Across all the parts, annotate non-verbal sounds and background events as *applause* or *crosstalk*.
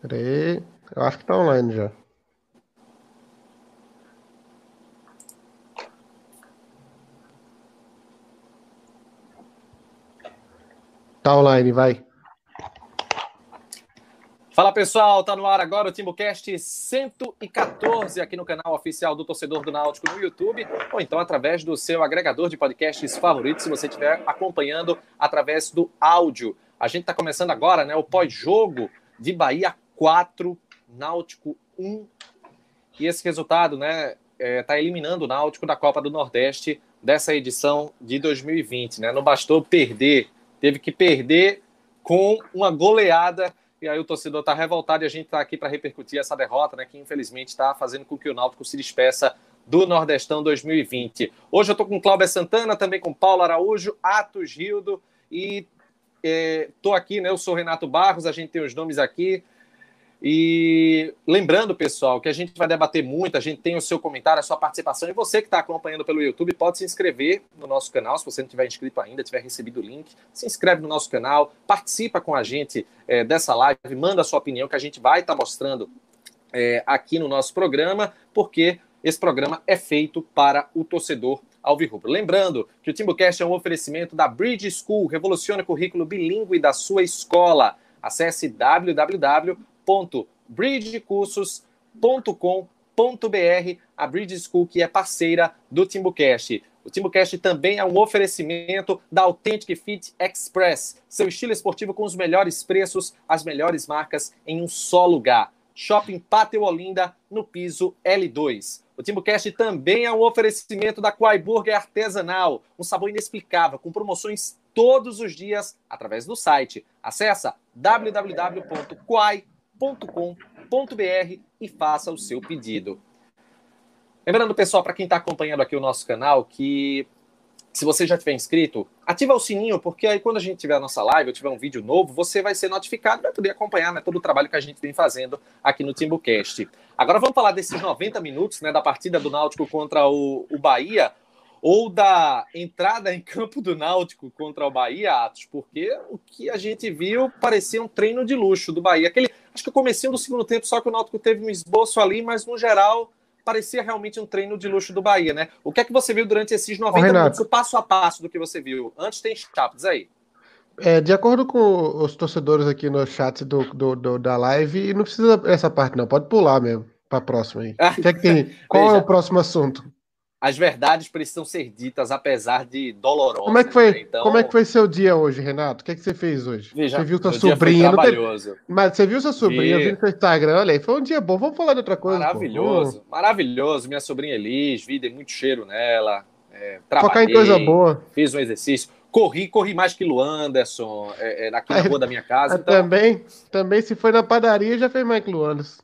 Peraí, eu acho que tá online já. Tá online, vai. Fala pessoal, tá no ar agora o TimbuCast 114 aqui no canal oficial do Torcedor do Náutico no YouTube, ou então através do seu agregador de podcasts favorito, se você estiver acompanhando através do áudio. A gente está começando agora né, o pós-jogo de Bahia 4, Náutico 1. E esse resultado né, é, tá eliminando o Náutico da Copa do Nordeste dessa edição de 2020. Né? Não bastou perder, teve que perder com uma goleada. E aí o torcedor está revoltado e a gente está aqui para repercutir essa derrota, né, que infelizmente está fazendo com que o Náutico se despeça do Nordestão 2020. Hoje eu estou com Cláudia Santana, também com Paulo Araújo, Atos Rildo e estou é, aqui, né? Eu sou Renato Barros, a gente tem os nomes aqui. E lembrando, pessoal, que a gente vai debater muito, a gente tem o seu comentário, a sua participação, e você que está acompanhando pelo YouTube pode se inscrever no nosso canal, se você não tiver inscrito ainda, tiver recebido o link, se inscreve no nosso canal, participa com a gente é, dessa live, manda a sua opinião, que a gente vai estar tá mostrando é, aqui no nosso programa, porque esse programa é feito para o torcedor alvirrubro. Lembrando que o Timbucast é um oferecimento da Bridge School, revoluciona o currículo bilíngue da sua escola. Acesse www.bridgecursos.com.br, a Bridge School que é parceira do Timbucast. O Timbucast também é um oferecimento da Authentic Fit Express, seu estilo esportivo com os melhores preços, as melhores marcas em um só lugar. Shopping Pátio Olinda, no piso L2. O TimbuCast também é um oferecimento da Quai Burger Artesanal, um sabor inexplicável, com promoções todos os dias através do site. Acesse www.quai.com.br e faça o seu pedido. Lembrando, pessoal, para quem está acompanhando aqui o nosso canal, que se você já tiver inscrito, ativa o sininho, porque aí quando a gente tiver a nossa live ou tiver um vídeo novo, você vai ser notificado, vai poder acompanhar né, todo o trabalho que a gente vem fazendo aqui no TimbuCast. Agora vamos falar desses 90 minutos né, da partida do Náutico contra o, o Bahia, ou da entrada em campo do Náutico contra o Bahia, Atos, porque o que a gente viu parecia um treino de luxo do Bahia. Aquele, acho que o comecinho do segundo tempo, só que o Náutico teve um esboço ali, mas no geral parecia realmente um treino de luxo do Bahia, né? O que é que você viu durante esses 90 Ô, minutos, o passo a passo do que você viu? Antes tem chapas aí. É, de acordo com os torcedores aqui no chat do, do, do, da live, não precisa essa parte não, pode pular mesmo para a próxima aí. que é que tem? *laughs* Qual Veja, é o próximo assunto? As verdades precisam ser ditas, apesar de dolorosas. Como é que foi, né? então... como é que foi seu dia hoje, Renato? O que, é que você fez hoje? Veja, você viu sua sobrinha? Teve... Mas você viu sua sobrinha? Vi... Eu vi no seu Instagram, olha aí, foi um dia bom. Vamos falar de outra coisa. Maravilhoso, pô. maravilhoso. Minha sobrinha Elis, vi, dei muito cheiro nela. É, Focar em coisa boa. Fiz um exercício. Corri, corri mais que o Anderson, é, é, aqui na *laughs* rua da minha casa. Então... Também, também, se foi na padaria, já fez mais que o Anderson.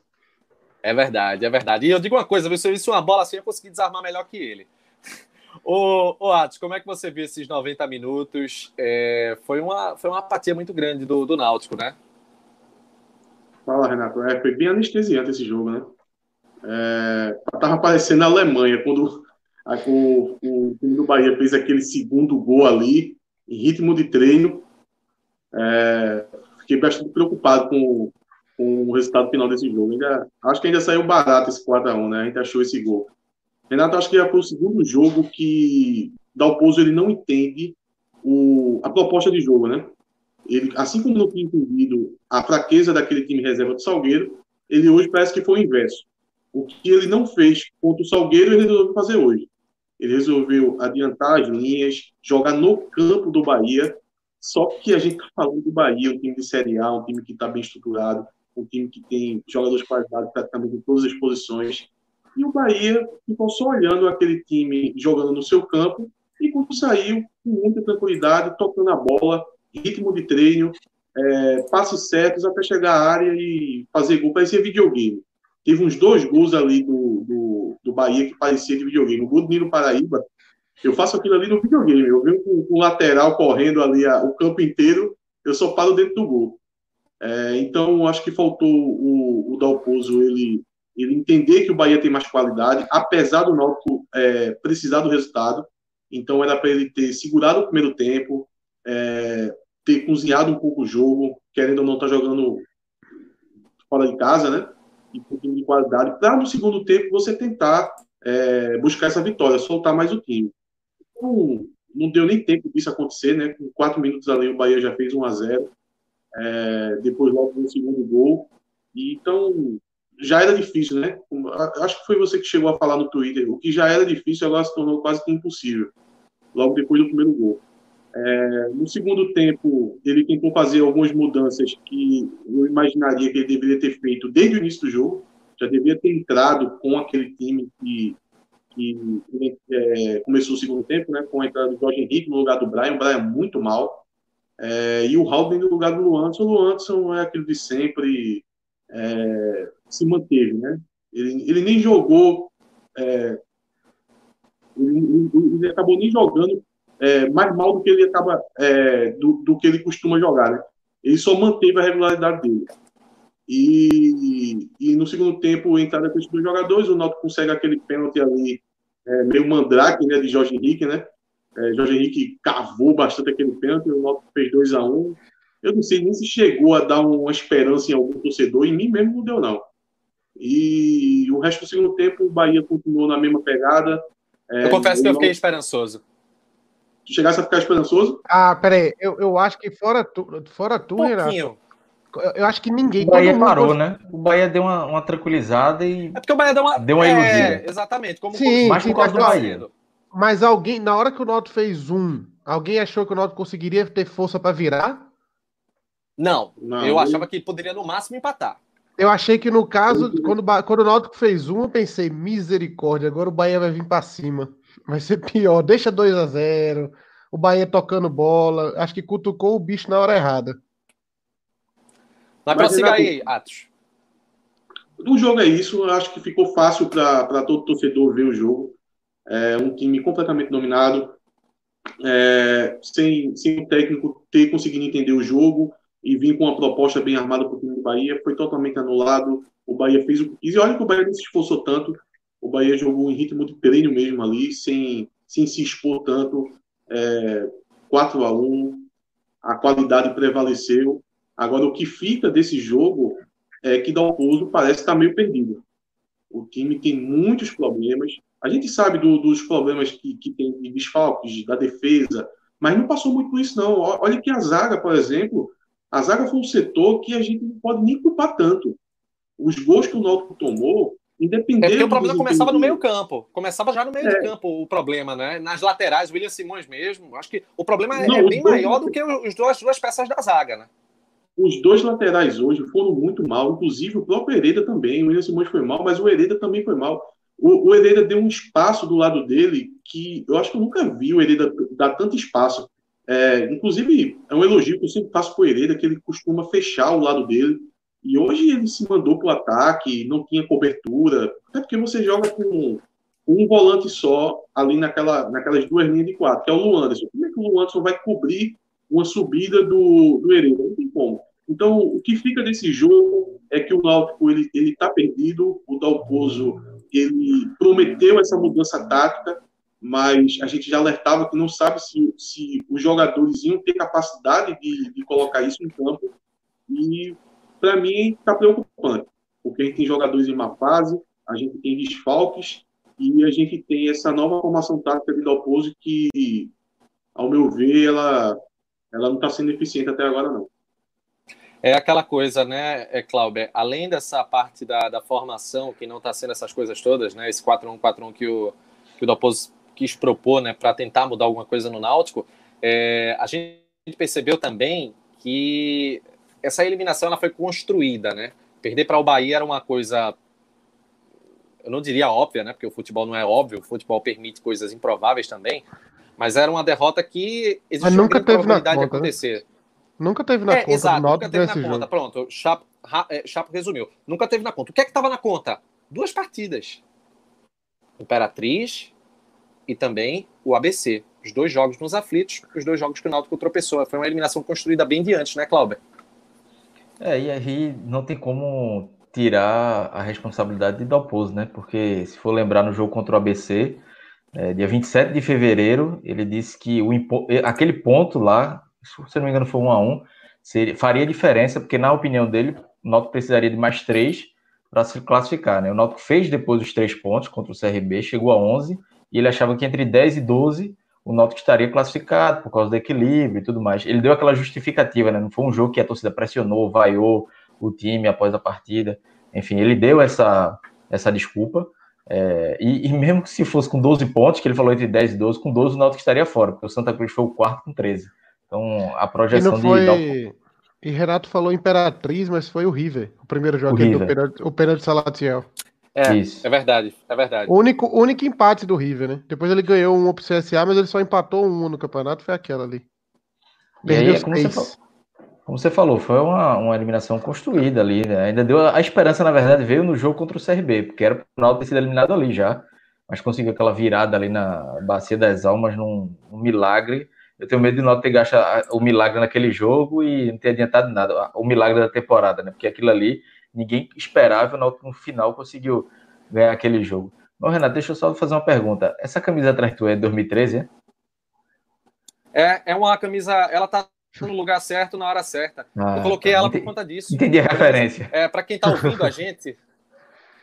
É verdade, é verdade. E eu digo uma coisa, se eu visse uma bola assim, eu consegui desarmar melhor que ele. *laughs* Ô, ô Atos, como é que você viu esses 90 minutos? É, foi, uma, foi uma apatia muito grande do, do Náutico, né? Fala, Renato. É, foi bem anestesiante esse jogo, né? É, tava parecendo a Alemanha, quando a, o, o time do Bahia fez aquele segundo gol ali, em ritmo de treino. É, fiquei bastante preocupado com, com o resultado final desse jogo. Ainda, acho que ainda saiu barato esse 4x1, né? A gente achou esse gol. Renato, acho que foi o segundo jogo que Dalpozo ele não entende o, a proposta de jogo, né? Ele, assim como não tinha entendido a fraqueza daquele time reserva do Salgueiro, ele hoje parece que foi o inverso. O que ele não fez contra o Salgueiro, ele resolveu fazer hoje. Ele resolveu adiantar as linhas, jogar no campo do Bahia. Só que a gente está falando do Bahia, um time de Série A, um time que está bem estruturado, um time que tem jogadores qualidade praticamente em todas as posições. E o Bahia ficou só olhando aquele time jogando no seu campo e quando saiu, com muita tranquilidade, tocando a bola, ritmo de treino, é, passos certos até chegar à área e fazer gol. Parecia videogame. Teve uns dois gols ali do, do, do Bahia que parecia de videogame. O gol do Nino Paraíba, eu faço aquilo ali no videogame. Eu venho com o lateral correndo ali a, o campo inteiro, eu só paro dentro do gol. É, então, acho que faltou o, o Dalpozo ele, ele entender que o Bahia tem mais qualidade, apesar do Náutico é, precisar do resultado. Então, era para ele ter segurado o primeiro tempo, é, ter cozinhado um pouco o jogo, querendo ou não estar tá jogando fora de casa, né? E com um de qualidade, para no segundo tempo você tentar é, buscar essa vitória, soltar mais o time. Então, não deu nem tempo disso acontecer, né? Com quatro minutos ali, o Bahia já fez 1 a 0 é, depois logo no segundo gol. E, então, já era difícil, né? Acho que foi você que chegou a falar no Twitter. O que já era difícil agora se tornou quase que impossível, logo depois do primeiro gol. É, no segundo tempo, ele tentou fazer algumas mudanças que eu imaginaria que ele deveria ter feito desde o início do jogo. Já deveria ter entrado com aquele time que, que é, começou o segundo tempo, né, com a entrada do Jorge Henrique no lugar do Brian. O Brian muito mal. É, e o Haldane no lugar do Luanson. O Luanson é aquilo de sempre, é, se manteve. Né? Ele, ele nem jogou. É, ele, ele acabou nem jogando é, mais mal do que ele acaba é, do, do, que ele costuma jogar, né? Ele só manteve a regularidade dele. E, e no segundo tempo, entrada com os dois jogadores, o Náutico consegue aquele pênalti ali, é, meio mandrake, né, de Jorge Henrique, né? É, Jorge Henrique cavou bastante aquele pênalti, o Náutico fez 2 a 1 um. Eu não sei nem se chegou a dar uma esperança em algum torcedor, em mim mesmo não deu, não. E o resto do segundo tempo, o Bahia continuou na mesma pegada. É, eu confesso que eu fiquei esperançoso. Tu chegasse a ficar esperançoso? Ah, peraí, eu, eu acho que fora tu, fora tu, Renato. Eu, acho que ninguém. O Bahia parou, né? O Bahia deu uma, uma tranquilizada e. É porque o Bahia deu uma. Deu uma é, exatamente. Como sim, mais sim, por causa do Bahia. Mas alguém, na hora que o Náutico fez um, alguém achou que o Náutico conseguiria ter força para virar? Não, não, eu achava que poderia no máximo empatar. Eu achei que no caso, quando, quando o Náutico fez um, eu pensei, misericórdia, agora o Bahia vai vir para cima. Vai ser pior. Deixa 2 a 0 O Bahia tocando bola. Acho que cutucou o bicho na hora errada. Mas prossiga aí, Atos. O jogo é isso. Eu acho que ficou fácil para todo torcedor ver o jogo. É um time completamente dominado. É, sem, sem o técnico ter conseguido entender o jogo e vir com uma proposta bem armada para o time do Bahia, foi totalmente anulado. O Bahia fez o que. E olha que o Bahia não se esforçou tanto. O Bahia jogou em ritmo de treino mesmo ali, sem, sem se expor tanto. É, 4 a 1 a qualidade prevaleceu. Agora, o que fica desse jogo é que Dalpozo parece estar meio perdido. O time tem muitos problemas. A gente sabe do, dos problemas que, que tem de desfalques, da defesa, mas não passou muito por isso, não. Olha que a zaga, por exemplo, a zaga foi um setor que a gente não pode nem culpar tanto. Os gols que o Náutico tomou Independente. É porque o problema começava no meio campo. Começava já no meio é. campo o problema, né? Nas laterais, William Simões mesmo. Acho que o problema é, Não, é bem dois... maior do que os duas, duas peças da zaga, né? Os dois laterais hoje foram muito mal, inclusive o próprio Hereda também. O William Simões foi mal, mas o Hereda também foi mal. O, o Hereda deu um espaço do lado dele que eu acho que eu nunca vi o Hereda dar tanto espaço. É, inclusive, é um elogio que eu sempre faço para o Hereda, que ele costuma fechar o lado dele. E hoje ele se mandou para o ataque, não tinha cobertura, até porque você joga com um volante só ali naquela, naquelas duas linhas de quatro, que é o Luanderson. Como é que o Luanderson vai cobrir uma subida do, do Hereda? Não tem como. Então, o que fica desse jogo é que o Náutico ele está perdido, o Dalpozo ele prometeu essa mudança tática, mas a gente já alertava que não sabe se, se os jogadores iam ter capacidade de, de colocar isso em campo, e para mim está preocupante, porque a gente tem jogadores em má fase, a gente tem desfalques e a gente tem essa nova formação tática de Dalpozo que, ao meu ver, ela, ela não está sendo eficiente até agora, não. É aquela coisa, né, é, Cláudio, além dessa parte da, da formação, que não está sendo essas coisas todas, né, esse 4-1-4-1 que o, que o Dalpozo quis propor, né, para tentar mudar alguma coisa no Náutico, é, a gente percebeu também que essa eliminação ela foi construída, né? Perder para o Bahia era uma coisa, eu não diria óbvia, né? Porque o futebol não é óbvio, o futebol permite coisas improváveis também, mas era uma derrota que existia nunca teve probabilidade na conta, de né? acontecer. Né? Nunca teve na é, conta. Exato, nunca teve na conta. Jogo. Pronto, Chapo, é, Chapo resumiu. Nunca teve na conta. O que é que estava na conta? Duas partidas. Imperatriz e também o ABC. Os dois jogos nos aflitos, os dois jogos que o Náutico tropeçou. Foi uma eliminação construída bem de antes, né, Cláudio? É, e aí não tem como tirar a responsabilidade de Dalpozo, né? Porque se for lembrar no jogo contra o ABC, é, dia 27 de fevereiro, ele disse que o aquele ponto lá, se não me engano foi um a um, seria, faria diferença, porque na opinião dele, o Náutico precisaria de mais três para se classificar, né? O Náutico fez depois os três pontos contra o CRB, chegou a 11, e ele achava que entre 10 e 12 o Náutico estaria classificado por causa do equilíbrio e tudo mais. Ele deu aquela justificativa, né? Não foi um jogo que a torcida pressionou, vaiou o time após a partida. Enfim, ele deu essa, essa desculpa. É, e, e, mesmo se fosse com 12 pontos, que ele falou entre 10 e 12, com 12 o Náutico estaria fora, porque o Santa Cruz foi o quarto com 13. Então, a projeção foi... de. E Renato falou Imperatriz, mas foi o River, o primeiro jogo, o. Do pênalti, o pênalti de Salatiel. É, Isso. é verdade, é verdade. O único, único empate do River, né? Depois ele ganhou um pro CSA, mas ele só empatou um no campeonato, foi aquela ali. Perdeu aí, como, você falou, como você falou, foi uma, uma eliminação construída ali, né? Ainda deu a, a esperança, na verdade, veio no jogo contra o CRB, porque era pro Ronaldo ter sido eliminado ali já, mas conseguiu aquela virada ali na Bacia das Almas num, num milagre. Eu tenho medo de não ter gasto o milagre naquele jogo e não ter adiantado nada, o milagre da temporada, né? Porque aquilo ali ninguém esperava, no final conseguiu ganhar aquele jogo. Bom, Renato, deixa eu só fazer uma pergunta. Essa camisa atrás tu é 2013, é? É, é uma camisa, ela tá no lugar certo na hora certa. Ah, eu coloquei tá. ela por conta disso. Entendi a referência. É, para quem tá ouvindo a gente,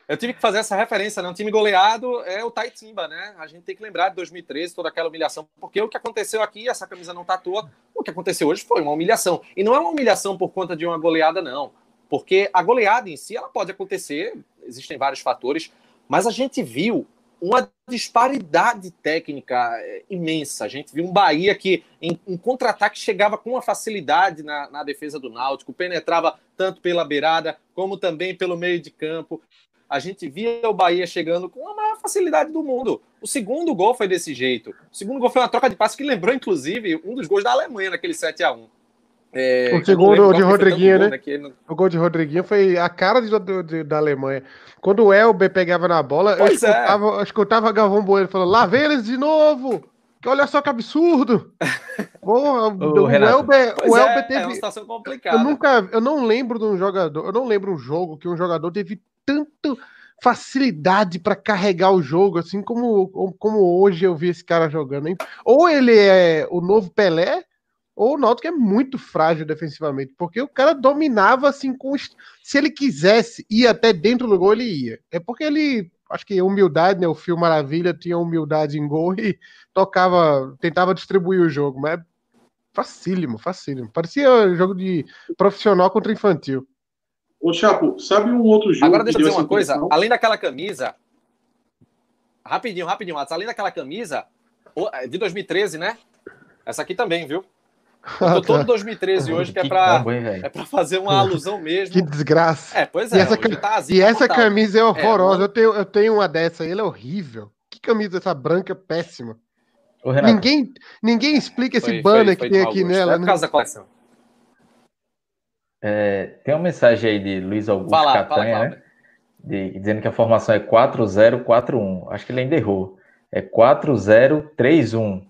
eu tive que fazer essa referência, né? Um time goleado é o Taitimba, né? A gente tem que lembrar de 2013, toda aquela humilhação, porque o que aconteceu aqui, essa camisa não tá à toa, o que aconteceu hoje foi uma humilhação. E não é uma humilhação por conta de uma goleada, não. Porque a goleada em si, ela pode acontecer, existem vários fatores, mas a gente viu uma disparidade técnica é, imensa. A gente viu um Bahia que, em, em contra-ataque, chegava com uma facilidade na, na, defesa do Náutico, penetrava tanto pela beirada como também pelo meio de campo. A gente via o Bahia chegando com a maior facilidade do mundo. O segundo gol foi desse jeito. O segundo gol foi uma troca de passe que lembrou, inclusive, um dos gols da Alemanha naquele 7 a 1 é, o segundo de Rodriguinho, né? né? Não... O gol de Rodriguinho foi a cara de, de, da Alemanha. Quando o Elber pegava na bola, eu é. escutava, é. eu escutava Galvão Bueno falando: lá vem eles de novo! Olha só que absurdo! *laughs* Porra, o, o, Elber, o Elber é, teve. É uma situação complicada. Eu nunca, eu não lembro de um jogador, eu não lembro um jogo que um jogador teve tanto facilidade para carregar o jogo, assim como, como hoje eu vi esse cara jogando. Hein? Ou ele é o novo Pelé, ou o Náutico é muito frágil defensivamente, porque o cara dominava assim com se ele quisesse ir até dentro do gol ele ia. É porque ele acho que humildade, né, o Fio Maravilha tinha humildade em gol e tocava, tentava distribuir o jogo, mas é facílimo, facílimo. Parecia jogo de profissional contra infantil. Ô Chapo, sabe um outro jogo Agora deixa eu dizer uma coisa, além daquela camisa, rapidinho, rapidinho, além daquela camisa de 2013, né? Essa aqui também, viu? Eu tô *laughs* todo 2013 hoje, que é pra, é pra fazer uma alusão mesmo. *laughs* Que desgraça. É, pois é. E essa, tá e essa camisa é horrorosa. É, eu, tenho, eu tenho uma dessa, ele é horrível. Que camisa essa branca péssima. ninguém, ninguém explica esse foi, banner foi, foi que tem aqui gosto. nela. É por né? causa da coleção. É, tem uma mensagem aí de Luiz Augusto fala, Catanha, fala, né? De, dizendo que a formação é 4041. Acho que ele ainda errou. É 4031.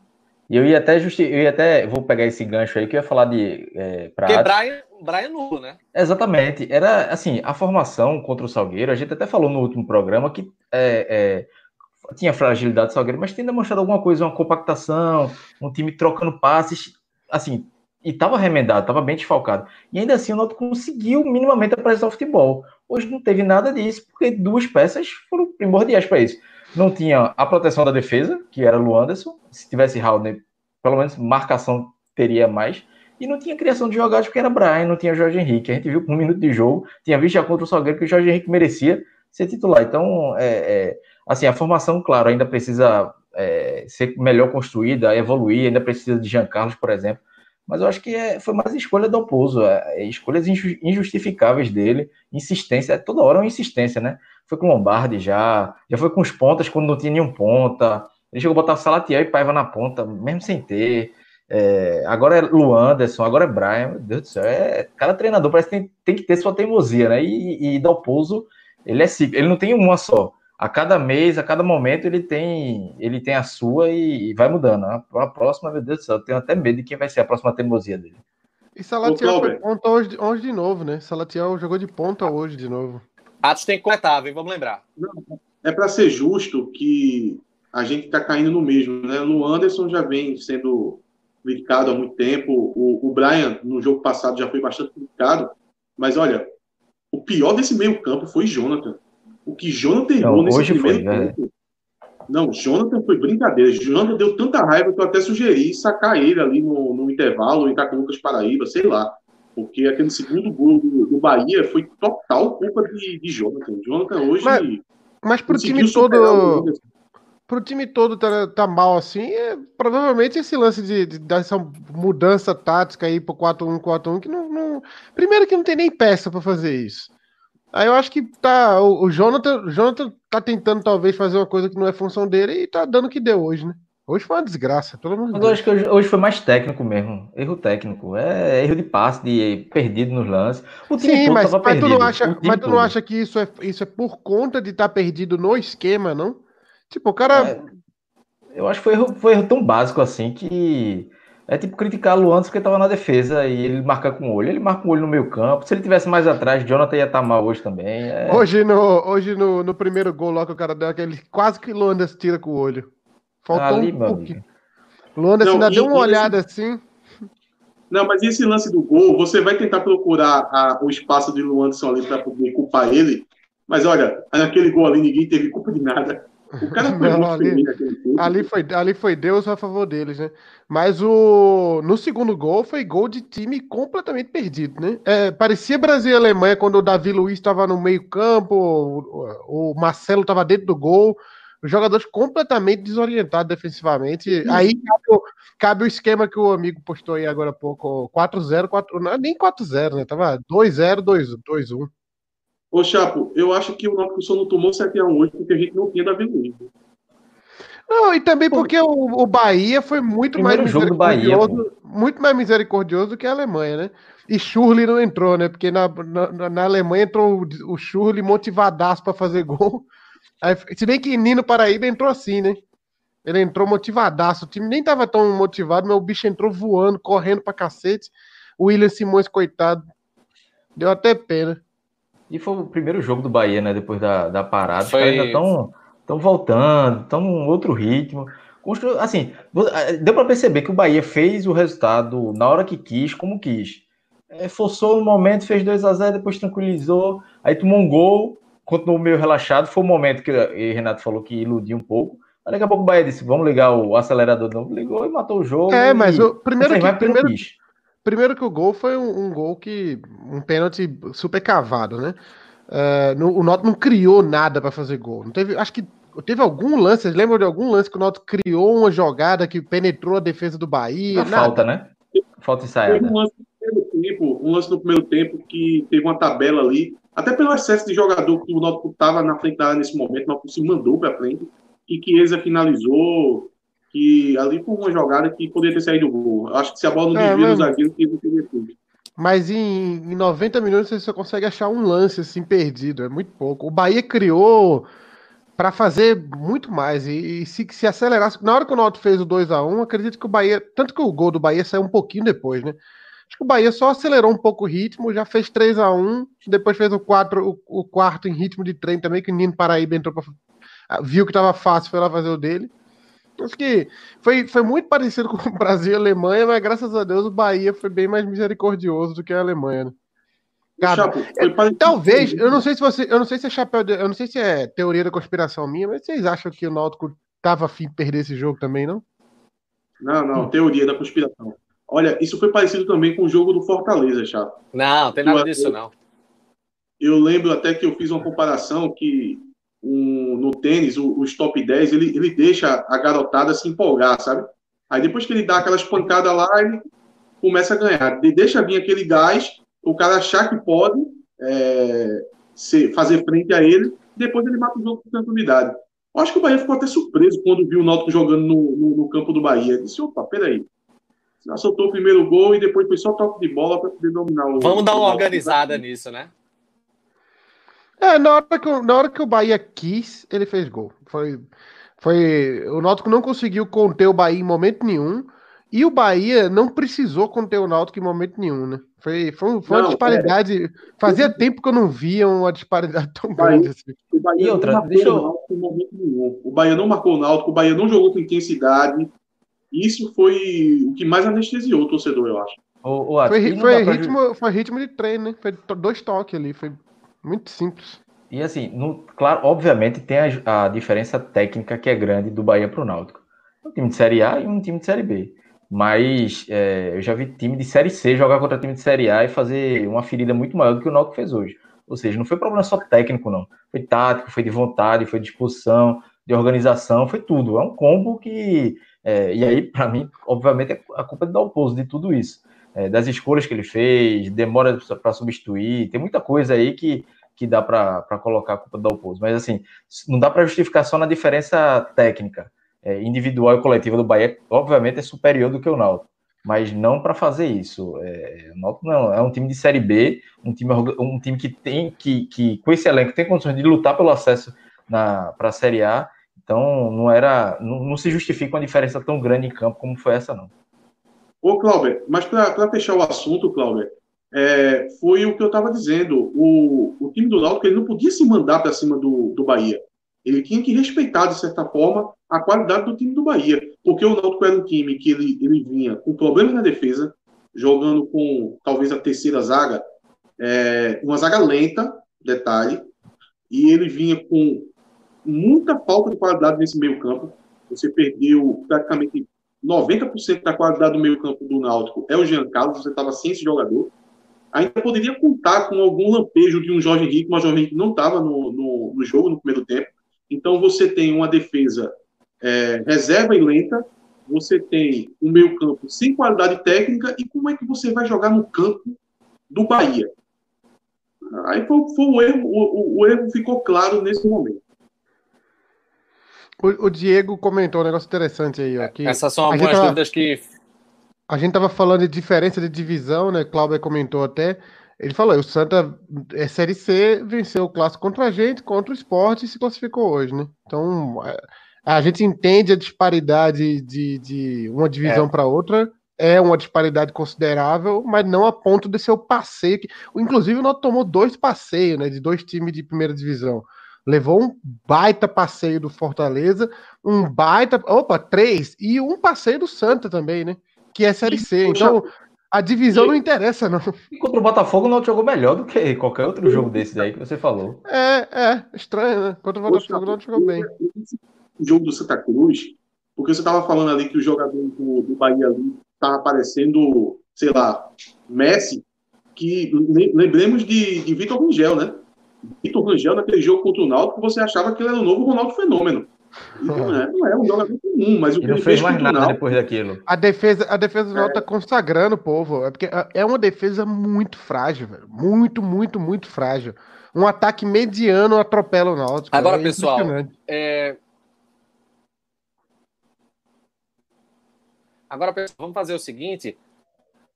E eu ia até justi eu ia até vou pegar esse gancho aí que eu ia falar de é, Porque Brian, Brian nulo, né? Exatamente. Era assim, a formação contra o Salgueiro, a gente até falou no último programa que é, é, tinha fragilidade do Salgueiro, mas tem demonstrado alguma coisa, uma compactação, um time trocando passes, assim, e estava remendado, estava bem desfalcado. E ainda assim o Náutico conseguiu minimamente apresentar o futebol. Hoje não teve nada disso, porque duas peças foram primordiais para isso não tinha a proteção da defesa, que era o Anderson. Se tivesse Haldner, pelo menos marcação teria mais. E não tinha criação de jogadas porque era Brian, não tinha Jorge Henrique. A gente viu com um minuto de jogo, tinha visto já contra o Salgueiro que o Jorge Henrique merecia ser titular. Então, é, é, assim, a formação, claro, ainda precisa é, ser melhor construída, evoluir, ainda precisa de Jean Carlos, por exemplo. Mas eu acho que é, foi mais escolha do Oposo, é, escolhas injustificáveis dele, insistência, toda hora é uma insistência, né? foi com o Lombardi já, já foi com os pontas quando não tinha nenhum ponta. Ele chegou a botar Salatiel e Paiva na ponta, mesmo sem ter. É, agora é Luanderson, agora é Brian. Meu Deus do céu, é, cada treinador parece que tem, tem que ter sua teimosia, né? E, e Dalpozo, ele é ele não tem uma só. A cada mês, a cada momento, ele tem ele tem a sua e, e vai mudando. A, a, próxima, meu Deus do céu, eu tenho até medo de quem vai ser a próxima teimosia dele. E Salatiel foi ponta hoje, hoje de novo, né? Salatiel jogou de ponta hoje de novo. Atos tem que completar, vem, vamos lembrar. é para ser justo que a gente está caindo no mesmo, né? O Anderson já vem sendo criticado há muito tempo. O, o Brian, no jogo passado, já foi bastante criticado. Mas olha, o pior desse meio campo foi Jonathan. O que Jonathan errou Não, nesse primeiro foi, tempo. Não, Jonathan foi brincadeira. Jonathan deu tanta raiva que eu até sugeri sacar ele ali no, no intervalo, entrar com o Lucas Paraíba, sei lá. Porque aquele segundo gol do, do Bahia foi total culpa de, de Jonathan. Jonathan hoje. Mas- Mas pro time o todo. Wanderson. Pro time todo tá, tá mal assim, é, provavelmente esse lance de, de dessa mudança tática aí pro 4-1, 4-1, que não, não- Primeiro que não tem nem peça pra fazer isso. Aí eu acho que tá. O, o Jonathan, o Jonathan tá tentando talvez fazer uma coisa que não é função dele e tá dando o que deu hoje, né? Hoje foi uma desgraça, pelo Mas eu acho que hoje, hoje foi mais técnico mesmo. Erro técnico. É erro de passe, de perdido nos lances. O time Sim, todo mas, mas tu perdido. não acha, mas tu não acha que isso é, isso é por conta de estar perdido no esquema, não? Tipo, o cara. É, eu acho que foi erro, foi erro tão básico assim que. É tipo criticar o antes porque tava na defesa e ele marca com o olho. Ele marca com o olho no meio campo. Se ele tivesse mais atrás, Jonathan ia estar mal hoje também. É, Hoje, no, hoje no, no primeiro gol lá que o cara deu aquele. Quase que o Luandas tira com o olho. Faltou ali, um pouquinho. Não, ainda e- deu uma olhada assim. Não, mas esse lance do gol, você vai tentar procurar a- o espaço de Luanderson ali para poder culpar ele. Mas olha, naquele gol ali ninguém teve culpa de nada. O cara *laughs* foi Não, ali-. Ali foi, ali foi Deus a favor deles, né? Mas o no segundo gol foi gol de time completamente perdido, né? É, parecia Brasil e Alemanha quando o Davi Luiz estava no meio-campo, o, o Marcelo estava dentro do gol, os jogadores completamente desorientados defensivamente. Aí cabe o, cabe o esquema que o amigo postou aí agora há pouco: 4-0, 4, não nem 4-0, né? Tava 2-0, 2-1. Ô, Chapo, eu acho que o Náutico só não tomou 7x1 hoje porque a gente não tinha Davi Luiz. Não, e também porque o, o Bahia foi muito mais Primeiro do Bahia, misericordioso, muito mais misericordioso do que a Alemanha, né? E Schurli não entrou, né? Porque na, na, na Alemanha entrou o, o Schurli motivadaço para fazer gol. Aí, se bem que Nino Paraíba entrou assim, né? Ele entrou motivadaço. O time nem tava tão motivado, mas o bicho entrou voando, correndo pra cacete. O William Simões, coitado. Deu até pena. E foi o primeiro jogo do Bahia, né? Depois da, da parada. Foi- Os caras ainda estão estão voltando, estão num outro ritmo. Constru... Assim, deu para perceber que o Bahia fez o resultado na hora que quis, como quis. É, forçou no momento, fez 2 a 0 depois tranquilizou, aí tomou um gol, continuou meio relaxado. Foi o momento que o Renato falou que iludiu um pouco. Aí daqui a pouco o Bahia disse: vamos ligar o acelerador de novo. Ligou e matou o jogo. É, e- mas o primeiro Assim, que, não primeiro, quis. Primeiro que o gol foi um, um gol que. um pênalti super cavado, né? É, no- o Náutico não criou nada para fazer gol. Não teve, acho que teve algum lance, vocês lembram de algum lance que o Náutico criou uma jogada que penetrou a defesa do Bahia? Nada. falta, né? Falta Teve ensaiada. um lance no primeiro tempo, um lance no primeiro tempo que teve uma tabela ali, até pelo excesso de jogador que o Náutico estava na frente da área nesse momento, o Náutico se mandou para frente, e que Chiesa finalizou, que ali foi uma jogada que poderia ter saído o gol. Acho que se a bola não É, desvia mas- do zagueiro, Chiesa teria tudo. Mas em, em 90 minutos você só consegue achar um lance assim perdido, é muito pouco. O Bahia criou para fazer muito mais e, e se, se acelerasse. Na hora que o Náutico fez o 2 a 1 acredito que o Bahia, tanto que o gol do Bahia saiu um pouquinho depois, né? Acho que o Bahia só acelerou um pouco o ritmo, já fez 3 a 1 depois fez o, 4, o, o quarto em ritmo de trem também, que o Nino Paraíba entrou pra, viu que tava fácil, foi lá fazer o dele. Acho que foi, foi muito parecido com o *laughs* Brasil e a Alemanha, mas graças a Deus o Bahia foi bem mais misericordioso do que a Alemanha. Né? Cara, Chapo, foi parecido- talvez, eu não sei se você, eu não sei se é chapéu, de- eu não sei se é teoria da conspiração minha, mas vocês acham que o Náutico tava afim de perder esse jogo também, não? Não, não, teoria da conspiração. Olha, isso foi parecido também com o jogo do Fortaleza, Chapo. Não, tem nada disso, não. Eu lembro até que eu fiz uma comparação que um, no tênis, os top 10, ele, ele deixa a garotada se empolgar, sabe? Aí depois que ele dá aquelas pancadas lá, ele começa a ganhar. De- Deixa vir aquele gás, o cara achar que pode é, se- fazer frente a ele, depois ele mata o jogo com tranquilidade. Eu acho que o Bahia ficou até surpreso quando viu o Náutico jogando no, no- no campo do Bahia. Disse, opa, peraí. Já soltou o primeiro gol e depois foi só toque de bola para poder dominar o. Vamos dar uma organizada nisso, né? É, na hora que, o- na hora que o Bahia quis, ele fez gol. Foi, foi, o Náutico não conseguiu conter o Bahia em momento nenhum. E o Bahia não precisou conter o Náutico em momento nenhum, né? Foi, foi, foi uma Não, disparidade. Fazia tempo que eu não via uma disparidade tão Bahia- grande assim. O Bahia E outra, não marcou deixa eu- o Náutico em momento nenhum. O Bahia não marcou o Náutico, o Bahia não jogou com intensidade. Isso foi o que mais anestesiou o torcedor, eu acho. O, o, Foi, foi ritmo, foi ritmo de treino, né? Foi dois toques ali. Foi... Muito simples. E assim, no, claro, obviamente tem a, a, diferença técnica que é grande do Bahia para o Náutico. Um time de Série A e um time de Série B. Mas é, eu já vi time de Série C jogar contra time de Série A e fazer uma ferida muito maior do que o Náutico fez hoje. Ou seja, não foi problema só técnico, não. Foi tático, foi de vontade, foi de disposição, de organização, foi tudo. É um combo que. É, e aí, para mim, obviamente, a culpa é do Dalpozo de tudo isso. É, das escolhas que ele fez, demora para substituir, tem muita coisa aí que, que dá para colocar a culpa do Dalpozo. Mas, assim, não dá para justificar só na diferença técnica. É, individual e coletiva do Bahia, obviamente, é superior do que o Náutico mas não para fazer isso. É, não, é um time de Série B, um time, um time que tem que, que, com esse elenco, tem condições de lutar pelo acesso para a Série A. Então não era, não, não, se justifica uma diferença tão grande em campo como foi essa, não. Ô, Cláudio, mas para fechar o assunto, Cláudio, é, foi o que eu estava dizendo. O, o time do Náutico ele não podia se mandar para cima do, do Bahia. Ele tinha que respeitar, de certa forma, a qualidade do time do Bahia. Porque o Náutico era um time que ele, ele vinha com problemas na defesa, jogando com talvez a terceira zaga, é, uma zaga lenta, detalhe, e ele vinha com muita falta de qualidade nesse meio campo. Você perdeu praticamente 90% da qualidade do meio campo do Náutico. É o Jean Carlos, você estava sem esse jogador. Ainda poderia contar com algum lampejo de um Jorge Henrique, mas o Jorge Henrique não estava no, no, no jogo no primeiro tempo. Então você tem uma defesa é, reserva e lenta, você tem um meio campo sem qualidade técnica e como é que você vai jogar no campo do Bahia? Aí foi, foi o erro, o, o, erro ficou claro nesse momento. O, o, Diego comentou um negócio interessante aí. Ó, Essas são algumas tava, dúvidas que. A gente estava falando de diferença de divisão, né? Cláudio comentou até. Ele falou, o Santa é Série C, venceu o clássico contra a gente, contra o esporte e se classificou hoje, né? Então, é, a gente entende a disparidade de, de uma divisão é. para outra, é uma disparidade considerável, mas não a ponto de ser o passeio. Que, inclusive, nós tomou dois passeios, né? De dois times de primeira divisão. Levou um baita passeio do Fortaleza, um baita. Opa, três, e um passeio do Santa também, né? Que é Série C. Então, a divisão e, não interessa, não. E contra o Botafogo não jogou melhor do que qualquer outro jogo desse daí que você falou. É, é, estranho, né? Contra o Botafogo não jogou bem. O jogo do Santa Cruz, porque você estava falando ali que o jogador do, do Bahia ali estava aparecendo, sei lá, Messi, que lembremos de, de Vitor Rangel, né? Vitor Rangel, naquele jogo contra o Náutico, você achava que ele era o novo Ronaldo Fenômeno. Não é, não é um jogador comum, mas o que ele, ele fez mais nada Náutico, depois daquilo. A defesa, a defesa do Náutico é. tá consagrando o povo. É porque é uma defesa muito frágil, velho. Muito, muito, muito frágil. Um ataque mediano atropela o Náutico. Agora, é pessoal, é... Agora, pessoal, vamos fazer o seguinte.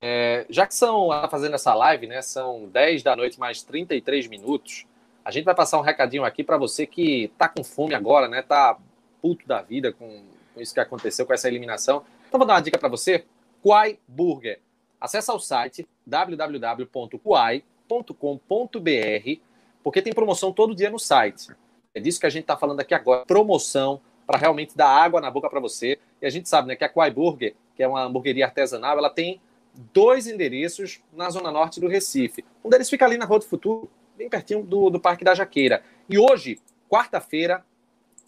É, já que são, tá fazendo essa live, né? São 10 da noite mais 33 minutos. A gente vai passar um recadinho aqui para você que tá com fome agora, né? Tá puto da vida com, com isso que aconteceu, com essa eliminação. Então vou dar uma dica para você. Quai Burger. Acesse o site www.quai.com.br porque tem promoção todo dia no site. É disso que a gente está falando aqui agora. Promoção para realmente dar água na boca para você. E a gente sabe né, que a Quai Burger, que é uma hamburgueria artesanal, ela tem dois endereços na zona norte do Recife. Um deles fica ali na Rua do Futuro, bem pertinho do, do Parque da Jaqueira. E hoje, quarta-feira,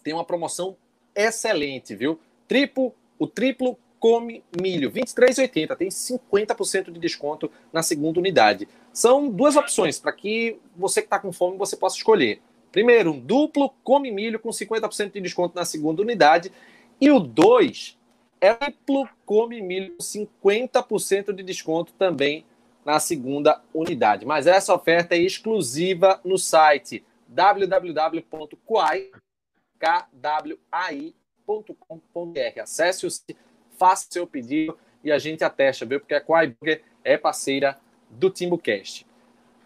tem uma promoção excelente, viu? Triplo, o triplo come milho, 23,80, tem 50% de desconto na segunda unidade. São duas opções para que você que está com fome você possa escolher. Primeiro, um duplo come milho com 50% de desconto na segunda unidade e o dois é triplo come milho com 50% de desconto também na segunda unidade. Mas essa oferta é exclusiva no site www.quai.com.br. Acesse o site, faça seu pedido e a gente atesta, viu? Porque a Quai Burger é parceira do TimbuCast.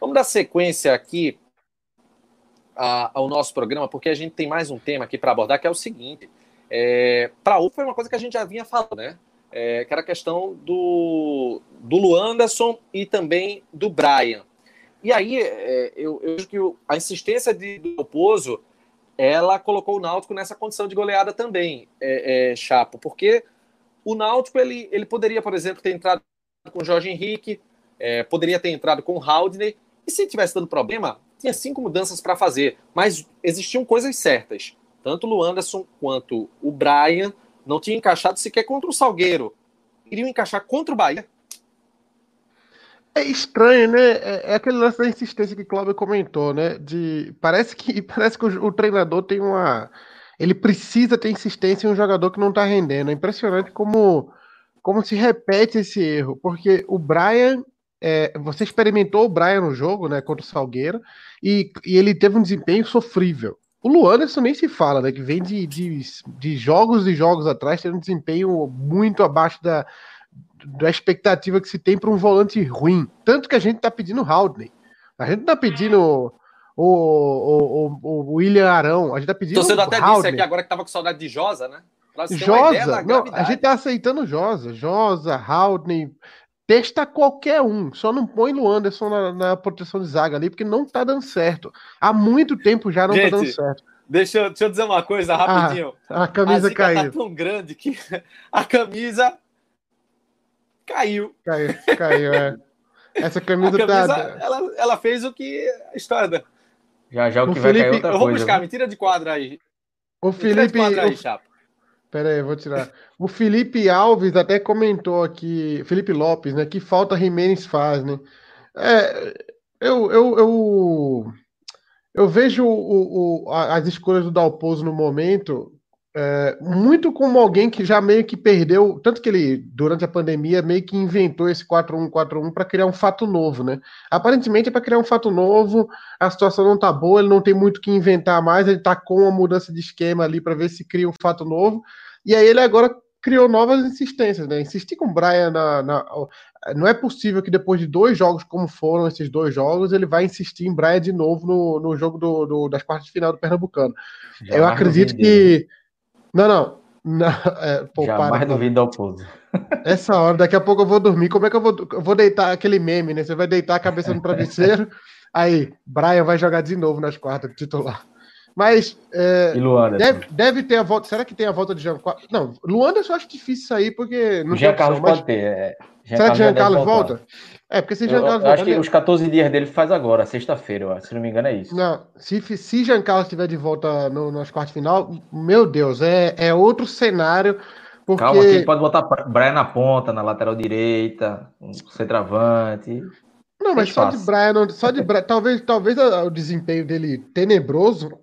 Vamos dar sequência aqui ao nosso programa, porque a gente tem mais um tema aqui para abordar, que é o seguinte. É, para o foi uma coisa que a gente já vinha falando, né? É, que era a questão do, do Luanderson e também do Brian. E aí, é, eu, acho que a insistência de, do Oposo, ela colocou o Náutico nessa condição de goleada também, é, é, Chapo, porque o Náutico, ele, ele poderia, por exemplo, ter entrado com o Jorge Henrique, é, poderia ter entrado com o Haldner E se tivesse dando problema, tinha cinco mudanças para fazer, mas existiam coisas certas. Tanto o Anderson quanto o Brian não tinham encaixado sequer contra o Salgueiro. Iriam encaixar contra o Bahia. É estranho, né? É, é aquele lance da insistência que o Cláudio comentou, né? De parece que *laughs* parece que o, o, treinador tem uma ele precisa ter insistência em um jogador que não tá rendendo. É impressionante como como se repete esse erro, porque o Brian é, você experimentou o Brian no jogo, né, contra o Salgueiro, e, e ele teve um desempenho sofrível. O Luanderson nem se fala, né? Que vem de, de, de jogos e jogos atrás, tendo um desempenho muito abaixo da, da expectativa que se tem para um volante ruim. Tanto que a gente está pedindo Haldney. A gente está pedindo o, o, o, o, William Arão. A gente está pedindo. Você até Haldney. disse aqui agora que estava com saudade de Josa, né? Josa, não, a gente está aceitando Josa, Josa, Haldney. Testa qualquer um, só não põe o Anderson na, na, proteção de zaga ali, porque não tá dando certo. Há muito tempo já não tá gente, tá dando certo. Deixa eu, deixa eu dizer uma coisa rapidinho. Ah, a camisa a tá caiu. Tá tão grande que *laughs* a camisa caiu. Caiu, caiu, é. Essa camisa, camisa tá. Ela, ela fez o que a história. Já já o, o que Felipe... vai cair outra Eu vou buscar, me tira de quadra aí. O Felipe. Aí, chapa. Pera aí, vou tirar. O Felipe Alves até comentou aqui, Felipe Lopes, né? Que falta Jimenez faz, né? É, eu, eu, eu, eu vejo o, o, as escolhas do Dalpozo no momento é, muito como alguém que já meio que perdeu, tanto que ele, durante a pandemia, meio que inventou esse 4-1-4-1 para criar um fato novo, né? Aparentemente é para criar um fato novo, a situação não tá boa, ele não tem muito o que inventar mais, ele tá com uma mudança de esquema ali para ver se cria um fato novo, e aí ele agora criou novas insistências, né? Insistir com o Brian na, na, Não é possível que depois de dois jogos, como foram esses dois jogos, ele vai insistir em Brian de novo no, no jogo do, do das partes final do Pernambucano. Já Eu acredito que. Não, não. não é, pô, Jamais para, duvido ao pouso. Essa hora, daqui a pouco eu vou dormir. Como é que eu vou, eu vou deitar aquele meme, né? Você vai deitar a cabeça no travesseiro, *laughs* aí Brian vai jogar de novo nas quartas, titular. Mas é, deve, deve, ter a volta. Será que tem a volta de Jean? Não, Luanda eu só acho difícil sair porque. Não Jean Carlos pode ter. É. Será que Jean Carlos volta? É, porque se Jean Carlos. Acho que os 14 dias dele faz agora, sexta-feira, se não me engano, é isso. Não, se, se Jean Carlos estiver de volta no, nas quartas final, meu Deus, é, é outro cenário. Porque... Calma, ele pode botar Brian na ponta, na lateral direita, um centroavante. Não, mas só de Brian, só de Brian, talvez, talvez o desempenho dele tenebroso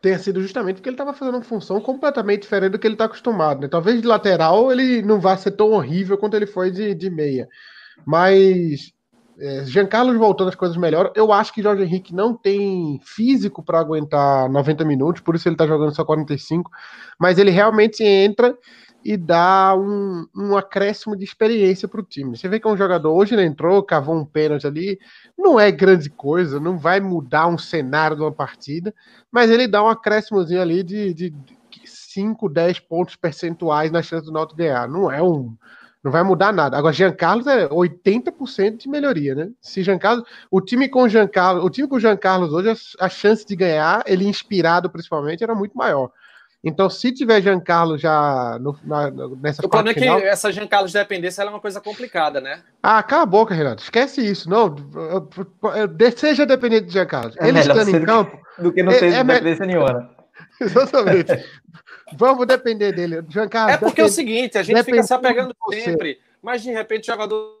tenha sido justamente porque ele estava fazendo uma função completamente diferente do que ele está acostumado. Né? Talvez de lateral ele não vá ser tão horrível quanto ele foi de, de meia. Mas é, Jean Carlos voltando as coisas melhor. Eu acho que Jorge Henrique não tem físico para aguentar 90 minutos, por isso ele está jogando só 45. Mas ele realmente entra e dá um, um acréscimo de experiência para o time. Você vê que é um jogador, hoje ele entrou, cavou um pênalti ali, não é grande coisa, não vai mudar um cenário de uma partida, mas ele dá um acréscimozinho ali de, de, de 5, 10 pontos percentuais na chance do Náutico ganhar. Não é um. Não vai mudar nada. Agora, Jean Carlos é 80% de melhoria, né? Se Jean Carlos, o time com Jean Carlos, o time com Jean Carlos hoje, a chance de ganhar, ele inspirado principalmente, era muito maior. Então, se tiver Giancarlo já no, na, nessa O problema final... é que essa Giancarlo de dependência é uma coisa complicada, né? Ah, cala a boca, Renato. Esquece isso. Não, seja dependente de Giancarlo. É Ele estando em campo. Do que não é, ter é, dependência é, nenhuma. Exatamente. Vamos depender dele. Giancarlo, é porque depend... é o seguinte, a gente fica se apegando sempre, mas de repente o jogador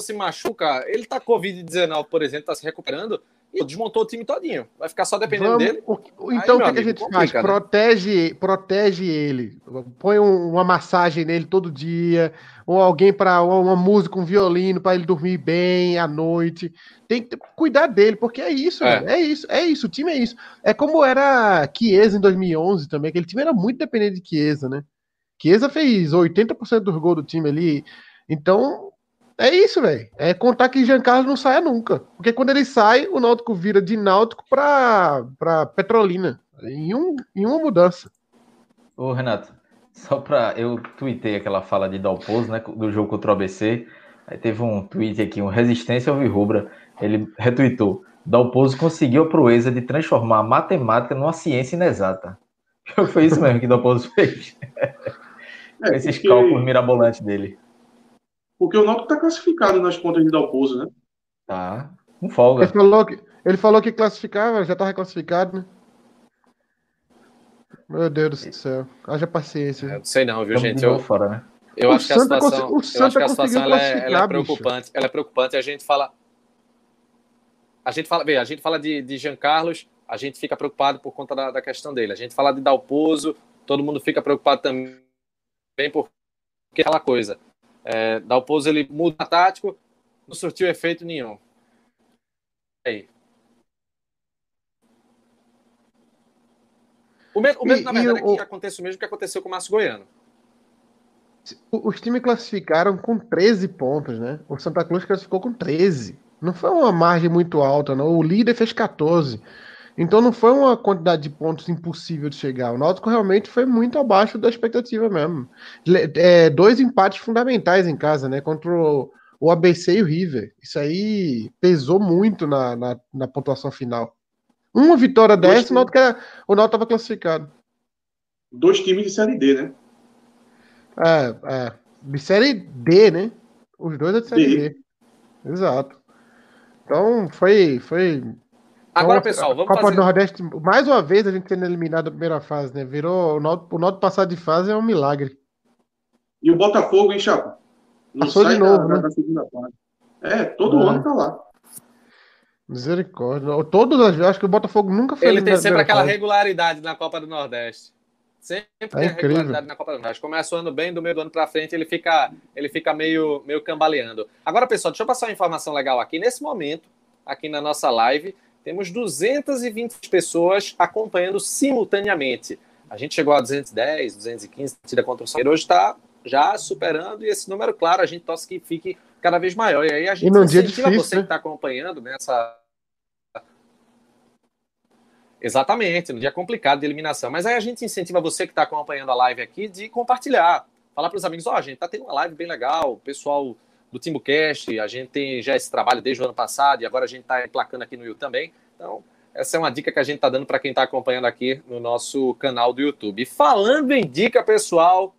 se machuca, ele tá Covid-19, por exemplo, tá se recuperando, e desmontou o time todinho. Vai ficar só dependendo Vamos, dele. O, então, Aí, o que, que, a gente complica, faz? Né? Protege, protege ele. Põe um, uma massagem nele todo dia, ou alguém para uma, música, um violino para ele dormir bem à noite. Tem que cuidar dele, porque é isso, é. é isso, é isso. O time é isso. É como era Chiesa em 2011 também. Aquele time era muito dependente de Chiesa, né? Chiesa fez 80% dos gols do time ali. Então, é isso, velho. É contar que Jean Carlos não saia nunca. Porque quando ele sai, o Náutico vira de Náutico pra, pra Petrolina. Em, um, em uma mudança. Ô, Renato, só pra. Eu tuitei aquela fala de Dalpozo, né? Do jogo contra o ABC. Aí teve um tweet aqui, um Resistência ao Rubra. Ele retweetou. Dalpozo conseguiu a proeza de transformar a matemática numa ciência inexata. *laughs* Foi isso mesmo que Dalpozo fez. É, Esses porque... cálculos mirabolantes dele. Porque o Náutico está classificado nas contas de Dalpozo, né? Tá. Com folga. Ele falou que, ele falou que classificava, já tá reclassificado, né? Meu Deus do céu. Haja paciência. É, não sei não, viu, Estamos gente? Eu, fora, né? eu O acho que a Santa situação, eu acho que a situação conseguiu ela é, ela é classificar, bicho. preocupante. Ela é preocupante. A gente fala. A gente fala, vê, a gente fala de, de Jean Carlos, a gente fica preocupado por conta da, da questão dele. A gente fala de Dalpozo, todo mundo fica preocupado também porque é aquela coisa. É, Dalpozo ele muda tático, não surtiu efeito nenhum. E aí. O medo, o medo E- na verdade, o- é que aconteça o mesmo que aconteceu com o Márcio Goiano. Os times classificaram com 13 pontos, né? O Santa Cruz classificou com 13. Não foi uma margem muito alta, não. O líder fez 14. Então não foi uma quantidade de pontos impossível de chegar. O Náutico realmente foi muito abaixo da expectativa mesmo. É, dois empates fundamentais em casa, né? Contra o, o ABC e o River. Isso aí pesou muito na, na, na pontuação final. Uma vitória Dois dessa, era- o Náutico estava classificado. Dois times de Série D, né? É, é. De série D, né? Os dois é de série D. D. Exato. Então, foi. foi Agora, então, pessoal, a vamos Copa fazer. do Nordeste, mais uma vez a gente sendo eliminado da primeira fase, né? Virou. O Náutico, o Náutico passar de fase é um milagre. E o Botafogo, hein, Chapo? Não Passou de sai novo, da, né? da segunda fase. É, todo É. ano tá lá. Misericórdia. Todas as vezes, acho que o Botafogo nunca foi Ele tem sempre aquela fase. regularidade na Copa do Nordeste. Sempre tem a É incrível. regularidade na Copa do Nordeste. Começa o ano bem, do meio do ano pra frente ele fica, ele fica meio, meio cambaleando. Agora, pessoal, deixa eu passar uma informação legal aqui. Nesse momento, aqui na nossa live, temos 220 pessoas acompanhando simultaneamente. A gente chegou a 210, 215, partida contra o Salgueiro. Hoje está já superando e esse número, claro, a gente torce que fique cada vez maior. E aí a gente incentiva difícil, você né? que está acompanhando nessa Exatamente, no dia complicado de eliminação. Mas aí a gente incentiva você que está acompanhando a live aqui de compartilhar. Falar para os amigos, ó, a gente tá tendo uma live bem legal, o pessoal do TimbuCast, a gente tem já esse trabalho desde o ano passado e agora a gente está emplacando aqui no YouTube também. Então, essa é uma dica que a gente está dando para quem está acompanhando aqui no nosso canal do YouTube. Falando em dica, pessoal,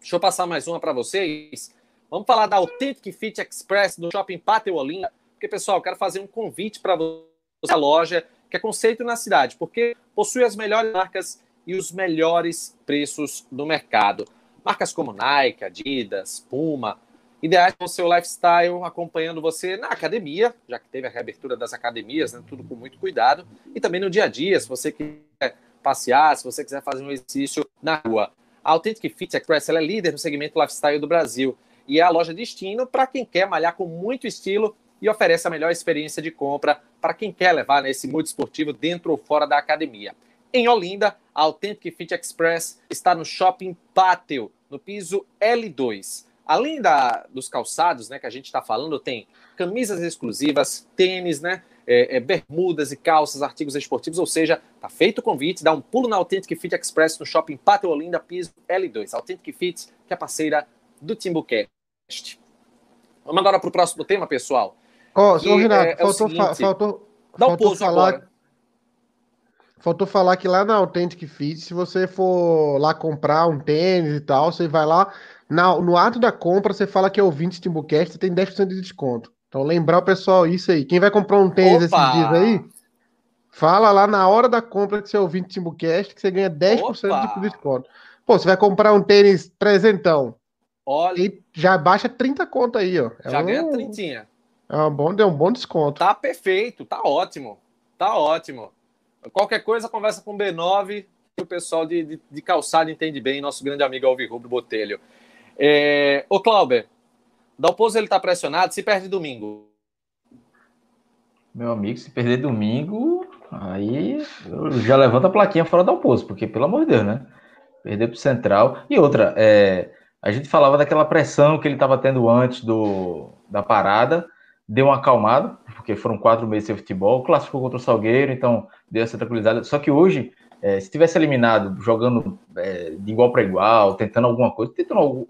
deixa eu passar mais uma para vocês. Vamos falar da Authentic Fit Express do Shopping Pátio Olinda. Porque, pessoal, quero fazer um convite para você, a loja que é conceito na cidade, porque possui as melhores marcas e os melhores preços do mercado. Marcas como Nike, Adidas, Puma, ideais para o seu lifestyle, acompanhando você na academia, já que teve a reabertura das academias, né, tudo com muito cuidado, e também no dia a dia, se você quiser passear, se você quiser fazer um exercício na rua. A Authentic Fit Express é líder no segmento lifestyle do Brasil e é a loja destino para quem quer malhar com muito estilo e oferece a melhor experiência de compra para quem quer levar né, esse mood esportivo dentro ou fora da academia. Em Olinda, a Authentic Fit Express está no Shopping Pátio, no piso L2. Além da, dos calçados né, que a gente está falando, tem camisas exclusivas, tênis, né, é, é, bermudas e calças, artigos esportivos, ou seja, tá feito o convite, dá um pulo na Authentic Fit Express no Shopping Pátio Olinda, piso L2. Authentic Fit, que é parceira do TimbuCast. Vamos agora para o próximo tema, pessoal. Ó, ô, Renato, é- é faltou, fa- seguinte, faltou, Dá um faltou falar. agora. Faltou falar que lá na Authentic Fit, se você for lá comprar um tênis e tal, você vai lá, na- no ato da compra, você fala que é ouvinte Timbucast, você tem 10% de desconto. Então, lembrar o pessoal isso aí. Quem vai comprar um tênis Opa! esses dias aí, fala lá na hora da compra que você é ouvinte Timbucast, que você ganha 10% Opa! de desconto. Pô, você vai comprar um tênis trezentão, Olha, e já baixa 30 conto aí, ó. É já um, ganha trintinha. É um bom, é um bom desconto. Tá perfeito, tá ótimo. Tá ótimo. Qualquer coisa, conversa com o B9, que o pessoal de, de, de calçado entende bem, nosso grande amigo Alvi Rubro Botelho. É... Ô, Clauber, Dalpozo ele tá pressionado, se perde domingo. Meu amigo, se perder domingo, aí já levanta a plaquinha fora do almoço, porque, pelo amor de Deus, né? Perder pro Central. E outra, é, a gente falava daquela pressão que ele estava tendo antes do, da parada, deu uma acalmada, porque foram quatro meses sem futebol, classificou contra o Salgueiro, então deu essa tranquilidade. Só que hoje, é, se tivesse eliminado, jogando é, de igual para igual, tentando alguma coisa, tentando algo,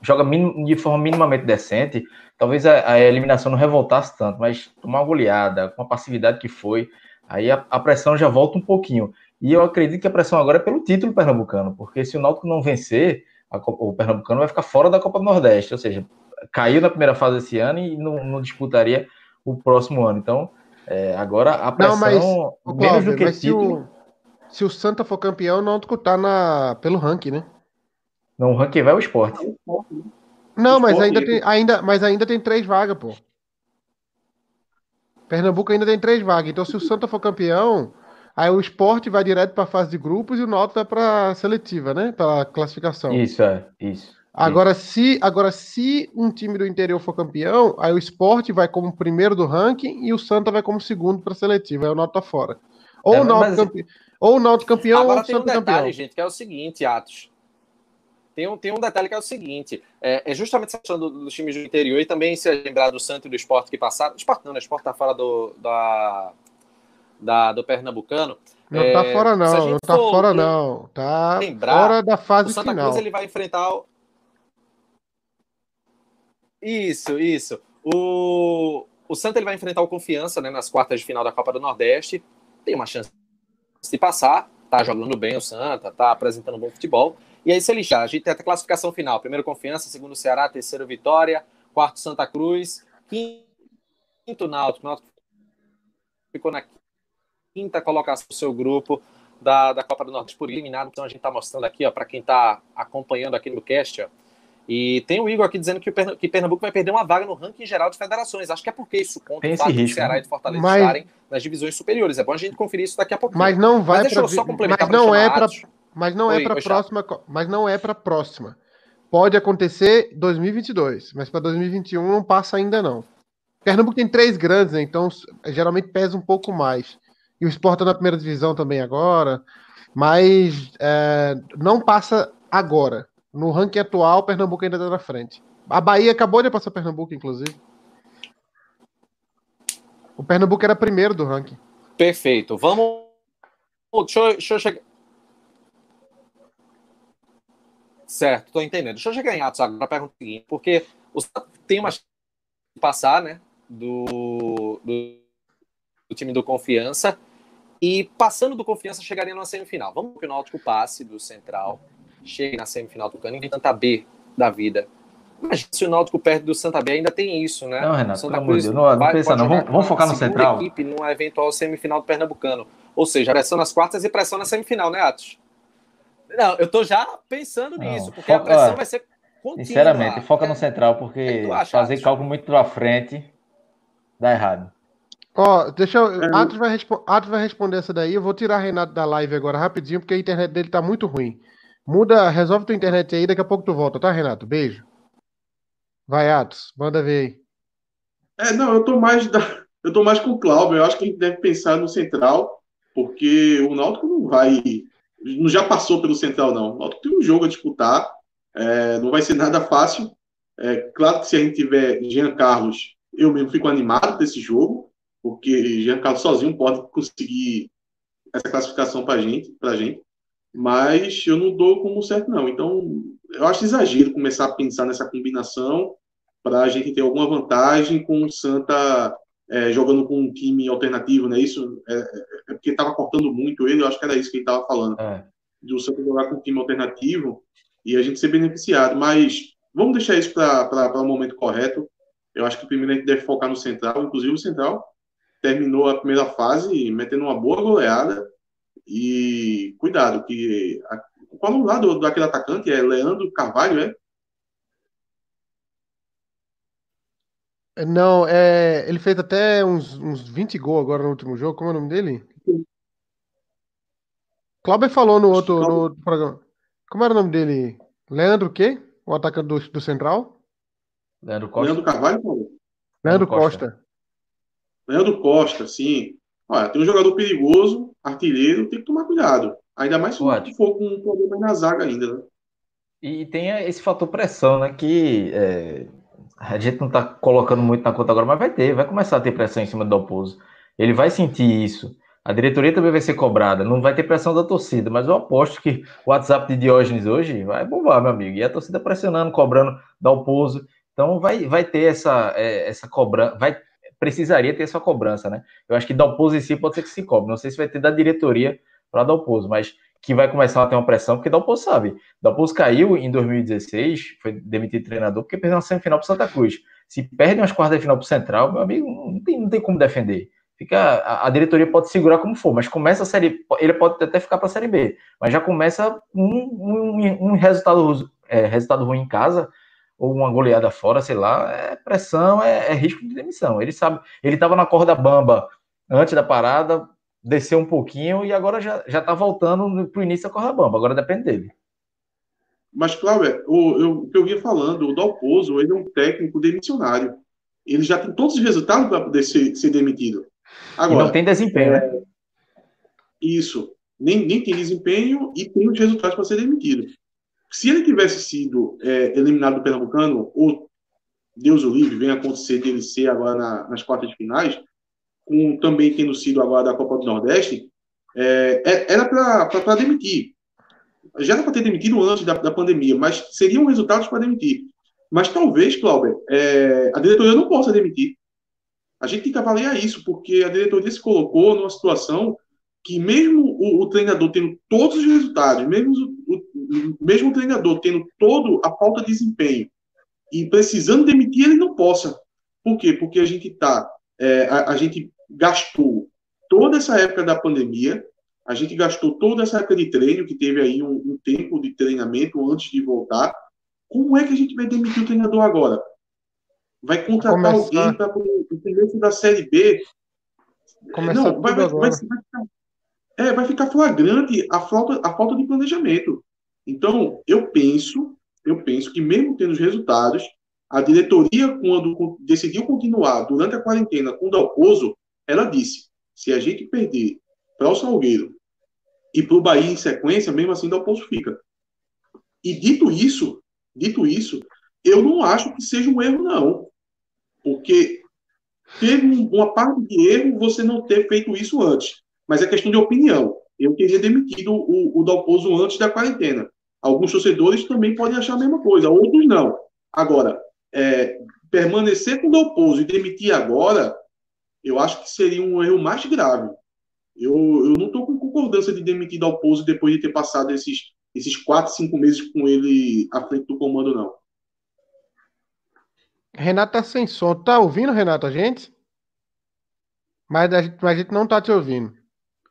joga minim, de forma minimamente decente, talvez a, a, eliminação não revoltasse tanto, mas tomar uma goleada, com a passividade que foi, aí a, a, pressão já volta um pouquinho. E eu acredito que a pressão agora é pelo título pernambucano, porque se o Náutico não vencer, a, o pernambucano vai ficar fora da Copa do Nordeste, ou seja, caiu na primeira fase esse ano e não, não disputaria o próximo ano. Então, é, agora a pressão, Não, mas, menos Cláudio, do que título, o, se o Santa for campeão, o Náutico tá na, pelo ranking, né? não, o ranking vai ao esporte. Não, mas Esporte, ainda né? tem, ainda, mas ainda tem três vagas, pô. Pernambuco ainda tem três vagas. Então, se o Santa for campeão, aí o esporte vai direto para a fase de grupos e o Náutico vai para a seletiva, né? Para classificação. Isso, é, isso. Agora se, agora, se um time do interior for campeão, aí o esporte vai como primeiro do ranking e o Santa vai como segundo para a seletiva. Aí o Náutico tá fora. Ou É, o Náutico mas- campe... ou o Náutico campeão ou Agora o tem um detalhe, campeão. gente, que é o seguinte, Atos. Tem um, tem um detalhe que é o seguinte: é, é justamente essa questão do- dos times do interior e também se lembrar do Santos e do esporte que passaram. Esporte não, né? Esporte tá fora do, da, da- do Pernambucano. Não É, tá fora não, não tá for fora não. Tá lembrar, fora da O fase Santa final. Cruz ele vai enfrentar. o- Isso, isso. O, o Santa ele vai enfrentar o Confiança né, nas quartas de final da Copa do Nordeste. Tem uma chance de passar. Tá jogando bem o Santa, tá apresentando bom futebol. E aí, se ele já, a gente tem a classificação final: primeiro Confiança, segundo Ceará, terceiro Vitória, quarto Santa Cruz, quinto Náutico. Náutico ficou na quinta colocação do seu grupo da, da Copa do Nordeste por eliminado. Então a gente está mostrando aqui, ó, para quem está acompanhando aqui no cast, ó. E tem o Igor aqui dizendo que, o Perna- que Pernambuco vai perder uma vaga no ranking geral de federações. Acho que é porque isso conta o fato risco, do Ceará né? e do Fortaleza Mas- estarem nas divisões superiores. É bom a gente conferir isso daqui a pouquinho. Mas não vai Mas deixa pra, eu só complementar mas pra não é para mas não é Oi, para oi, Chato. próxima, mas não é para próxima. Pode acontecer 2022, mas para 2021 não passa ainda não. Pernambuco tem três grandes, né? Então geralmente pesa um pouco mais. E o Sport tá na primeira divisão também agora, mas é, não passa agora. No ranking atual, Pernambuco ainda está na frente. A Bahia acabou de passar Pernambuco, inclusive. O Pernambuco era primeiro do ranking. Perfeito. Vamos. Deixa eu, deixa eu chegar. Certo, tô entendendo. Deixa eu chegar em Atos agora para pergunta seguinte, porque o Santa tem uma chance de passar, né? Do, do, do time do Confiança. E passando do Confiança, chegaria na semifinal. Vamos que o Náutico passe do Central, chegue na semifinal do Cano e Santa B da vida. Imagina se o Náutico perde do Santa B, ainda tem isso, né? Não, Renato, de Deus, não- não pensa não. Vamos- vamos a focar no Central? equipe numa eventual semifinal do Pernambucano. Ou seja, pressão nas quartas e pressão na semifinal, né, Atos? Não, eu tô já pensando Não, nisso, porque a foca- pressão ó, vai ser contínua. Sinceramente, foca no É, Central, que porque tu acha, fazer Atos? cálculo muito pra frente dá errado. Ó, deixa eu. É. Atos vai, respo- Atos vai responder essa daí. Eu vou tirar Renato da live agora rapidinho, porque a internet dele tá muito ruim. Muda, resolve tua internet aí, daqui a pouco tu volta, tá, Renato? Beijo. Vai, Atos, manda ver aí. É, não, eu tô mais da, eu tô mais com o Cláudio. Eu acho que a gente deve pensar no Central, porque o Náutico não vai, não já passou pelo Central não. O Náutico tem um jogo a disputar, é, não vai ser nada fácil. É, claro que se a gente tiver Jean Carlos, eu mesmo fico animado desse jogo, porque Jean Carlos sozinho pode conseguir essa classificação para gente, para gente. Mas eu não dou como certo não. Então eu acho exagero começar a pensar nessa combinação para a gente ter alguma vantagem com o Santa é, jogando com um time alternativo, né? Isso é, é- é porque estava cortando muito ele, eu acho que era isso que ele estava falando, É. de o Santa jogar com um time alternativo e a gente ser beneficiado. Mas vamos deixar isso para o momento correto. Eu acho que primeiro a gente deve focar no Central, inclusive o Central terminou a primeira fase metendo uma boa goleada e cuidado que a, qual é o lado daquele atacante é Leandro Carvalho, é? Não, é, ele fez até uns, uns 20 gols agora no último jogo. Como é o nome dele? Cláudio falou no outro, no outro programa. Como era o nome dele? Leandro o quê? O atacante do, do Central? Leandro Costa. Leandro Carvalho, Paulo? Leandro Costa. Costa. Leandro Costa, sim. Olha, tem um jogador perigoso, artilheiro, tem que tomar cuidado. Ainda mais se Pode. for com um problema na zaga ainda, né? E tem esse fator pressão, né? Que é, a gente não tá colocando muito na conta agora, mas vai ter, vai começar a ter pressão em cima do Dalpozo. Ele vai sentir isso. A diretoria também vai ser cobrada. Não vai ter pressão da torcida, mas eu aposto que o WhatsApp de Diógenes hoje vai bombar, meu amigo. E a torcida pressionando, cobrando Dalpozo. Então vai, vai ter essa, é, essa cobrança. Vai, precisaria ter essa cobrança, né? Eu acho que em si pode ser que se cobre. Não sei se vai ter da diretoria para Dalpozo, mas que vai começar a ter uma pressão, porque Dalpozo sabe. Dalpozo caiu em 2016, foi demitido treinador, porque perdeu uma semifinal para Santa Cruz. Se perde umas quartas de final pro Central, meu amigo, não tem, não tem como defender. Fica, a, a, diretoria pode segurar como for, mas começa a série. Ele pode até ficar para a série B, mas já começa um, um, um resultado, é, resultado ruim em casa, ou uma goleada fora, sei lá, é pressão, é, é risco de demissão. Ele sabe, ele estava na corda bamba antes da parada, desceu um pouquinho e agora já, já tá voltando para o início da corda bamba, agora depende dele. Mas, Cláudio, o, que eu vinha falando, o Dalpozo, ele é um técnico demissionário. Ele já tem todos os resultados para poder ser, ser demitido. Agora, e não tem desempenho, né? é, né? Isso. Nem, nem tem desempenho e tem os resultados para ser demitido. Se ele tivesse sido é, eliminado do Pernambucano, ou Deus o livre, vem acontecer dele ser agora na, nas quartas de finais, com também tendo sido agora da Copa do Nordeste, é, é era para demitir. Já era para ter demitido antes da, da pandemia, mas seriam resultados para demitir. Mas talvez, Cláudio, é, a diretoria não possa demitir. A gente tem que avaliar isso, porque a diretoria se colocou numa situação que, mesmo o, o treinador tendo todos os resultados, mesmo o, o, mesmo o treinador tendo toda a falta de desempenho e precisando demitir, ele não possa. Por quê? Porque a gente está. É, a, a gente gastou toda essa época da pandemia, a gente gastou toda essa época de treino, que teve aí um, um tempo de treinamento antes de voltar. Como é que a gente vai demitir o treinador agora? vai contratar alguém para o começo da Série B. Começar não, vai, vai, vai, vai, ficar, é, vai ficar flagrante a falta, a falta de planejamento. Então, eu penso, eu penso que mesmo tendo os resultados, a diretoria, quando decidiu continuar durante a quarentena com o Dalpozo, ela disse: se a gente perder para o Salgueiro e para o Bahia em sequência, mesmo assim o Dalpozo fica. E dito isso, dito isso, eu não acho que seja um erro, não. Porque teve uma parte de erro você não ter feito isso antes. Mas é questão de opinião. Eu teria demitido o, o Dalpozo antes da quarentena. Alguns torcedores também podem achar a mesma coisa, outros não. Agora, é, permanecer com o Dalpozo e demitir agora, eu acho que seria um erro mais grave. Eu, eu não estou com concordância de demitir Dalpozo depois de ter passado esses, esses quatro, cinco meses com ele à frente do comando, não. Renato tá sem som. Tá ouvindo, Renato, a gente? Mas a gente, mas a gente não tá te ouvindo.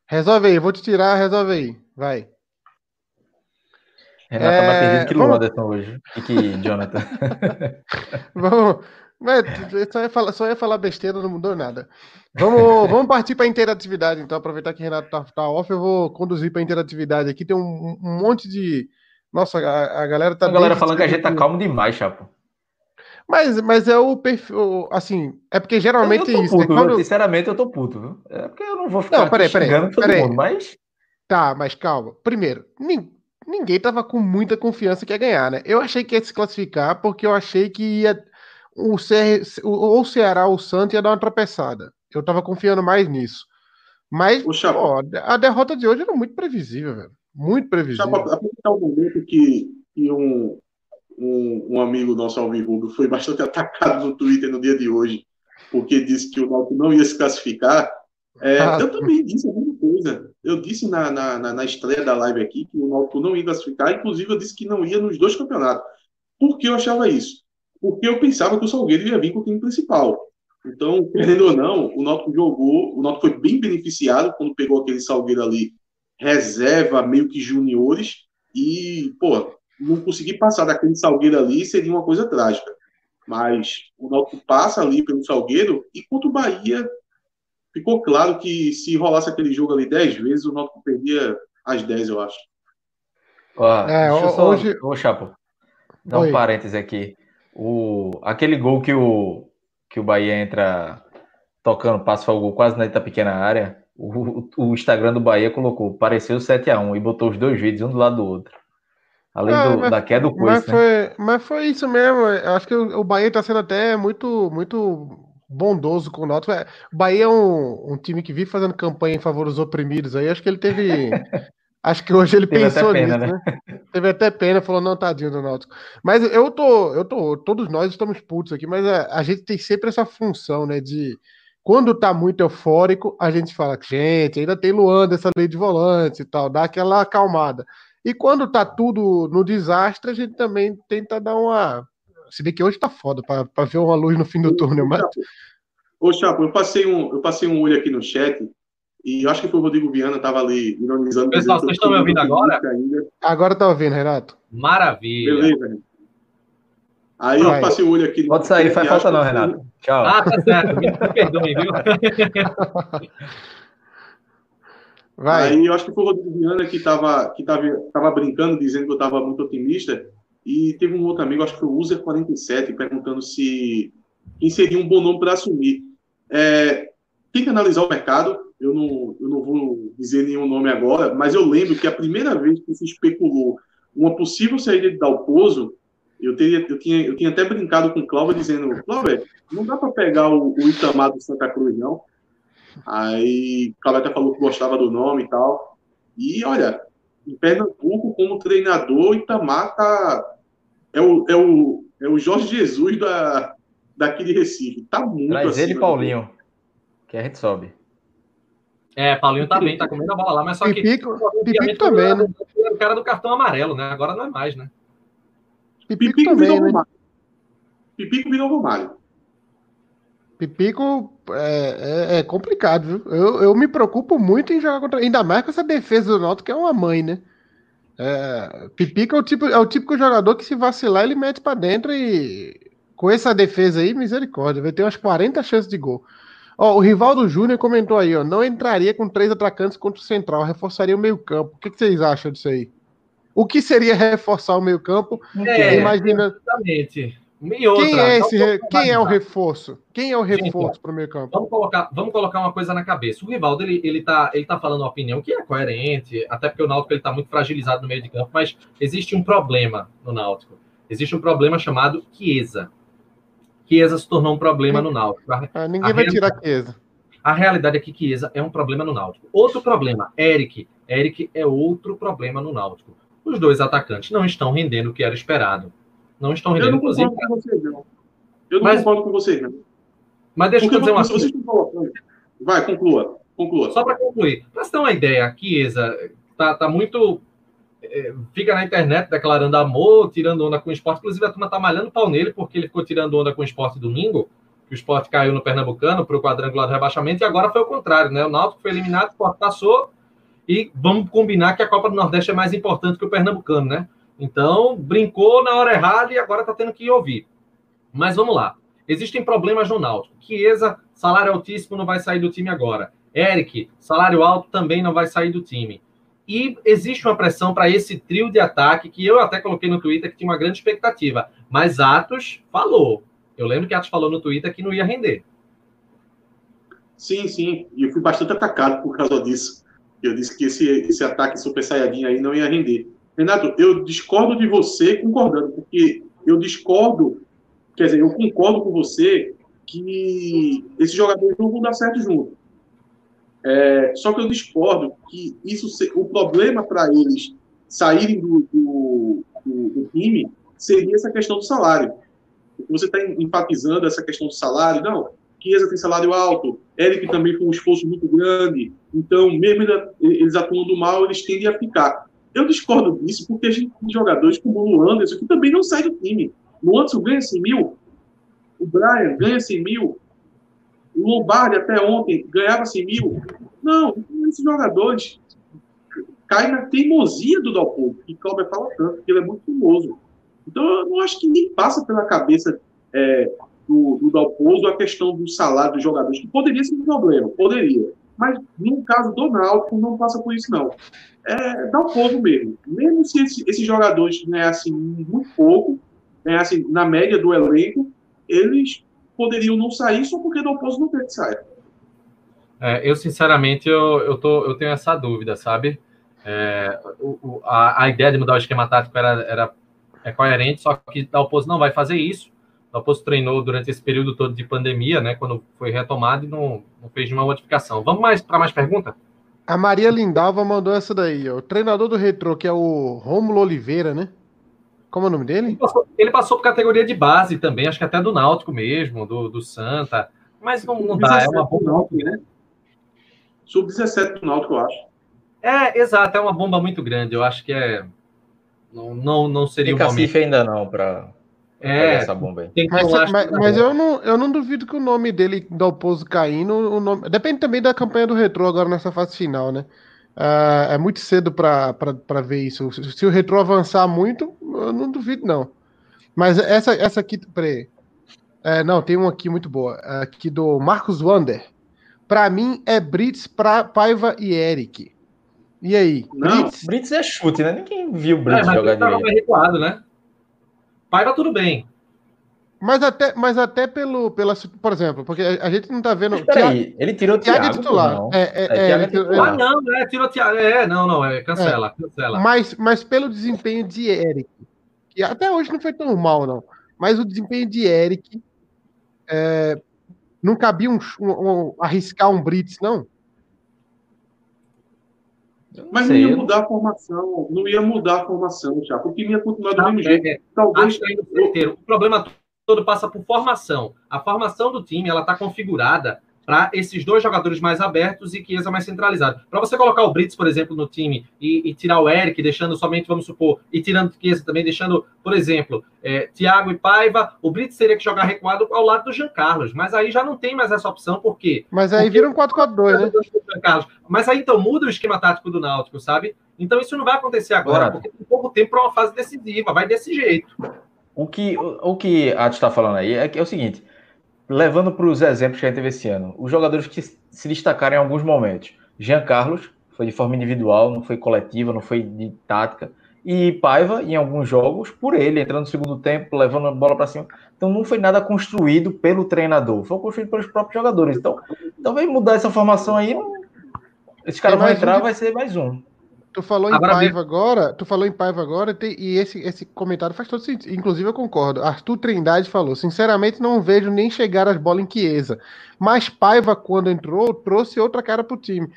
Resolve aí, vou te tirar, resolve aí. Vai. Renato é... tá mais perdido que vamos... Anderson hoje. E que Jonathan. *laughs* vamos. Mas, só, ia falar, só ia falar besteira, não mudou nada. Vamos, *laughs* vamos partir para interatividade, então. Aproveitar que o Renato tá, tá off, eu vou conduzir para interatividade aqui. Tem um, um monte de. Nossa, a, a galera tá. A galera falando que a gente tá calmo demais, Chapo. Mas, mas é o perfil, assim, é porque geralmente eu, eu isso. Né? Puto, quando... Sinceramente, eu tô puto, viu? É porque eu não vou ficar não, peraí, peraí, todo peraí. mundo, mas. Tá, mas calma. Primeiro, ninguém tava com muita confiança que ia ganhar, né? Eu achei que ia se classificar porque eu achei que ia. O CR, ou o Ceará ou o Santos ia dar uma tropeçada. Eu tava confiando mais nisso. Mas, ó, a derrota de hoje era muito previsível, velho. Muito previsível. Aproveitar o momento que, que um, um, um amigo nosso, Alvirrubro, foi bastante *laughs* atacado no Twitter no dia de hoje, porque disse que o Náutico não ia se classificar. É, ah, eu também disse a mesma coisa. Eu disse na, na, na, estreia da live aqui que o Náutico não ia classificar, inclusive eu disse que não ia nos dois campeonatos. Por que eu achava isso? Porque eu pensava que o Salgueiro ia vir com o time principal. Então, querendo ou não, o Náutico jogou, o Náutico foi bem beneficiado quando pegou aquele Salgueiro ali, reserva meio que juniores, e, pô, não conseguir passar daquele Salgueiro ali seria uma coisa trágica. Mas o Náutico passa ali pelo Salgueiro e contra o Bahia ficou claro que se rolasse aquele jogo ali 10 vezes, o Náutico perdia as 10, eu acho. Ó, é, deixa eu só, hoje... Ô, Chapo, dá um parêntese aqui. O, aquele gol que o, que o Bahia entra tocando passo para o gol quase na pequena área, o, o Instagram do Bahia colocou, pareceu 7x1 e botou os dois vídeos um do lado do outro. Além ah, do, mas, da queda do coice, mas, né? foi, mas foi isso mesmo. Eu acho que o, o Bahia está sendo até muito, muito bondoso com o Náutico. É, o Bahia é um, um, time que vive fazendo campanha em favor dos oprimidos aí. Acho que ele teve. *laughs* acho que hoje ele teve pensou pena, nisso, né? né? Teve até pena, falou, não, tadinho do Náutico. Mas eu tô, eu tô, todos nós estamos putos aqui, mas a, a gente tem sempre essa função, né, de quando tá muito eufórico, a gente fala, gente, ainda tem Luan dessa lei de volante e tal, dá aquela acalmada. E quando tá tudo no desastre, a gente também tenta dar uma Se bem que hoje tá foda pra, pra ver uma luz no fim do túnel, mas. Ô, Chapo, eu passei, um, eu passei um olho aqui no chat e eu acho que foi o Rodrigo Viana, tava ali ironizando. Pessoal, vocês estão me ouvindo agora? Ainda. Agora tá ouvindo, Renato. Maravilha. Beleza. Aí Vai. eu passei o olho aqui. Pode sair, faz falta não, Renato. Tchau. Ah, tá certo. Me perdoe, viu? *laughs* Vai. Aí eu acho que foi o Rodrigo Viana que estava que tava, tava brincando, dizendo que eu estava muito otimista. E teve um outro amigo, acho que foi o User47, perguntando se quem seria um bom nome para assumir. É, tem que analisar o mercado. Eu não, eu não vou dizer nenhum nome agora, mas eu lembro que a primeira vez que se especulou uma possível saída de Dalpozo, eu, teria, eu, tinha, eu tinha até brincado com o Cláudio dizendo: Cláudio, não dá para pegar o, o Itamar do Santa Cruz, não. Aí o Cláudio até falou que gostava do nome e tal. E olha, em Pernambuco, como treinador, Itamar tá, é, o, é, o, é o Jorge Jesus da, daqui de Recife. Tá muito Traz ele Paulinho, que a gente sobe. É, Paulinho tá bem, tá comendo a bola lá, mas só Pipico, que. Pipico também, né? O cara do cartão amarelo, né? Agora não é mais, né? Pipico, Pipico também, virou né? Romário. Pipico virou Romário. Pipico é, é, é, complicado, viu? Eu, eu me preocupo muito em jogar contra. Ainda mais com essa defesa do Náutico, que é uma mãe, né? É, Pipico é o, tipo, é o típico jogador que se vacilar, ele mete para dentro e. Com essa defesa aí, misericórdia, vai ter umas 40 chances de gol. Ó, o Rivaldo Júnior comentou aí, ó, não entraria com três atacantes contra o Central, reforçaria o meio-campo. O que, que vocês acham disso aí? O que seria reforçar o meio-campo? É, Imagina. Exatamente. Outra, quem é, esse, quem é o reforço? Quem é o reforço para o meio campo? Vamos colocar, vamos colocar uma coisa na cabeça. O Rivaldo ele, ele, tá, ele tá falando uma opinião que é coerente, até porque o Náutico está muito fragilizado no meio de campo, mas existe um problema no Náutico. Existe um problema chamado Chiesa. Chiesa se tornou um problema no Náutico. A, ah, ninguém vai tirar Chiesa. A realidade é que Chiesa é um problema no Náutico. Outro problema, Eric. Eric é outro problema no Náutico. Os dois atacantes não estão rendendo o que era esperado. Não estão rendendo, eu não inclusive. Com você, não. Eu não mas, concordo com você, não. Mas deixa Porque eu dizer uma coisa. Vai, conclua. conclua. Só para concluir. Para você ter uma ideia, a Chiesa tá, tá muito. É, fica na internet declarando amor, tirando onda com o esporte. Inclusive, a turma tá malhando pau nele, porque ele ficou tirando onda com o esporte domingo. Que o esporte caiu no Pernambucano para o quadrangular do rebaixamento, e agora foi o contrário, né? O Náutico foi eliminado, o esporte passou. E vamos combinar que a Copa do Nordeste é mais importante que o Pernambucano, né? Então, brincou na hora errada e agora está tendo que ouvir. Mas vamos lá. Existem problemas no Náutico. Chiesa, salário altíssimo, não vai sair do time agora. Eric, salário alto, também não vai sair do time. E existe uma pressão para esse trio de ataque que eu até coloquei no Twitter que tinha uma grande expectativa. Mas Atos falou. Eu lembro que Atos falou no Twitter que não ia render. Sim, sim. E eu fui bastante atacado por causa disso. Eu disse que esse, esse ataque Super Saiyajin aí não ia render. Renato, eu discordo de você concordando, porque eu discordo, quer dizer, eu concordo com você que esses jogadores não vão dar certo junto. É, só que eu discordo que isso, o problema para eles saírem do, do, do, do, time seria essa questão do salário. Você está enfatizando essa questão do salário, não. Chiesa tem salário alto, Eric também foi um esforço muito grande, então, mesmo eles atuando mal, eles tendem a ficar. Eu discordo disso porque a gente tem jogadores como o Anderson que também não sai do time. O Anderson ganha 100 mil, o Brian ganha 100 mil, o Lombardi até ontem ganhava 100 mil. Não, esses jogadores caem na teimosia do Dalpozo, que Cláudio fala tanto, porque ele é muito famoso. Então, eu não acho que nem passa pela cabeça é, do, do a questão do salário dos jogadores, que poderia ser um problema, poderia. Mas no caso do Náutico, não passa por isso, não é, dá um povo mesmo. Mesmo se esse, esses jogadores ganhassem muito pouco, ganhassem na média do elenco, eles poderiam não sair só porque Dalpozo não teve que sair. É, eu, sinceramente, eu, eu, tô, eu tenho essa dúvida, sabe? É, o, a, a, ideia de mudar o esquema tático era, era é coerente, só que Dalpozo não vai fazer isso. Dalpozo treinou durante esse período todo de pandemia, né? Quando foi retomado e não, não fez nenhuma modificação. Vamos mais para mais perguntas? A Maria Lindalva mandou essa daí, ó. O treinador do Retro, que é o Rômulo Oliveira, né? Como é o nome dele? Ele passou, ele passou, por categoria de base também, acho que até do Náutico mesmo, do, do Santa. Mas não, não dá, é uma bomba. Náutico, né? Sub-17 do Náutico, eu acho. É, exato, é uma bomba muito grande. Eu acho que é. Não, não, não seria Tem cacife momento. ainda não para É, essa bomba aí. tem que Mas, mas, mas bola. eu, não, eu não duvido que o nome dele, Dalpozo caindo, o nome, depende também da campanha do Retrô agora nessa fase final, né? Ah, é muito cedo pra ver isso. Se, se o Retrô avançar muito, eu não duvido, não. Mas essa, essa aqui, peraí. É, não, tem uma aqui muito boa. Aqui do Marcos Wander. Pra mim é Brits, pra, Paiva e Eric. E aí? Não. Brits? Brits é chute, né? Ninguém viu o É, Brits mas jogar ele tava direito. recuado, né? Paiva tudo bem. Mas até, mas até pelo, pela, por exemplo, porque a, gente não tá vendo. Peraí, ele tirou o Thiago Thiago, é titular. não. É, é, É, é, Thiago é tirou-. Ah, não, é, tirou Thiago. É, não, não, é, cancela, cancela. Mas, mas pelo desempenho de Eric, que até hoje não foi tão mal, não. Mas o desempenho de Eric é, não cabia um, um- um- arriscar um Brits, não? Não Mas não sei, ia eu- mudar a formação, não ia mudar a formação, Thiago. O time ia continuar do Não, mesmo jeito. é, é, Talvez certeiro. O problema todo passa por formação. A formação do time ela está configurada para esses dois jogadores mais abertos e Chiesa mais centralizado. Para você colocar o Brits, por exemplo, no time e, e tirar o Eric, deixando somente, vamos supor, e tirando o Chiesa também, deixando, por exemplo, é, Thiago e Paiva, o Brits teria que jogar recuado ao lado do Jean Carlos. Mas aí já não tem mais essa opção, por quê? Mas aí Porque- vira um 4-4-2, né? Carlos. Mas aí então muda o esquema tático do Náutico, sabe? Então isso não vai acontecer agora, porque tem pouco tempo para uma fase decisiva, vai desse jeito. O que, o, o que a gente está falando aí é, que é o seguinte: levando para os exemplos que a gente teve esse ano, os jogadores que se destacaram em alguns momentos. Jean Carlos foi de forma individual, não foi coletiva, não foi de tática. E Paiva, em alguns jogos, por ele, entrando no segundo tempo, levando a bola para cima. Então não foi nada construído pelo treinador, foi construído pelos próprios jogadores. Então, talvez mudar essa formação aí, não- esses caras vão mais um entrar, de- vai ser mais um. Tu falou em Agora Paiva agora, tu falou em Paiva agora, e esse, esse comentário faz todo sentido. Inclusive, eu concordo. Arthur Trindade falou: sinceramente, não vejo nem chegar as bolas em Chiesa. Mas Paiva, quando entrou, trouxe outra cara pro time.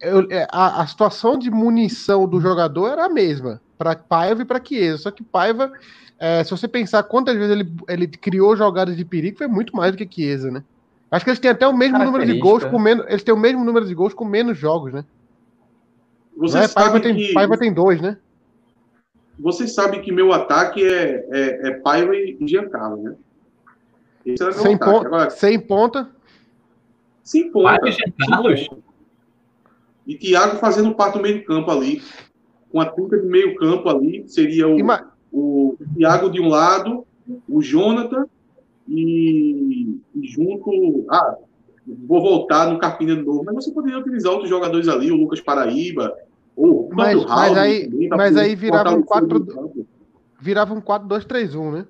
Eu- é, a, a situação de munição do jogador era a mesma, para Paiva e para Chiesa. Só que Paiva, é, se você pensar quantas vezes ele, ele criou jogadas de perigo, foi muito mais do que Chiesa, né? Acho que eles têm até o mesmo número de gols com menos. Eles têm o mesmo número de gols com menos jogos, né? Você é? Paiva, sabe tem, que Paiva tem dois, né? você sabe que meu ataque é, é, é Paiva e Giancarlo, né? Esse era Sem, ataque. pon Agora, sem ponta. sem ponta. Paiva e. E Thiago fazendo parte do meio de campo ali. Com a trinca de meio campo ali, seria o, Ima- o Thiago de um lado, o Jonathan e, e junto. Ah, vou voltar no Carpinha de novo, mas você poderia utilizar outros jogadores ali, o Lucas Paraíba, ou o Mas- mas aí- também, mas aí virava um fortalecer o quatro- meio campo. Virava um 4-2-3-1, né?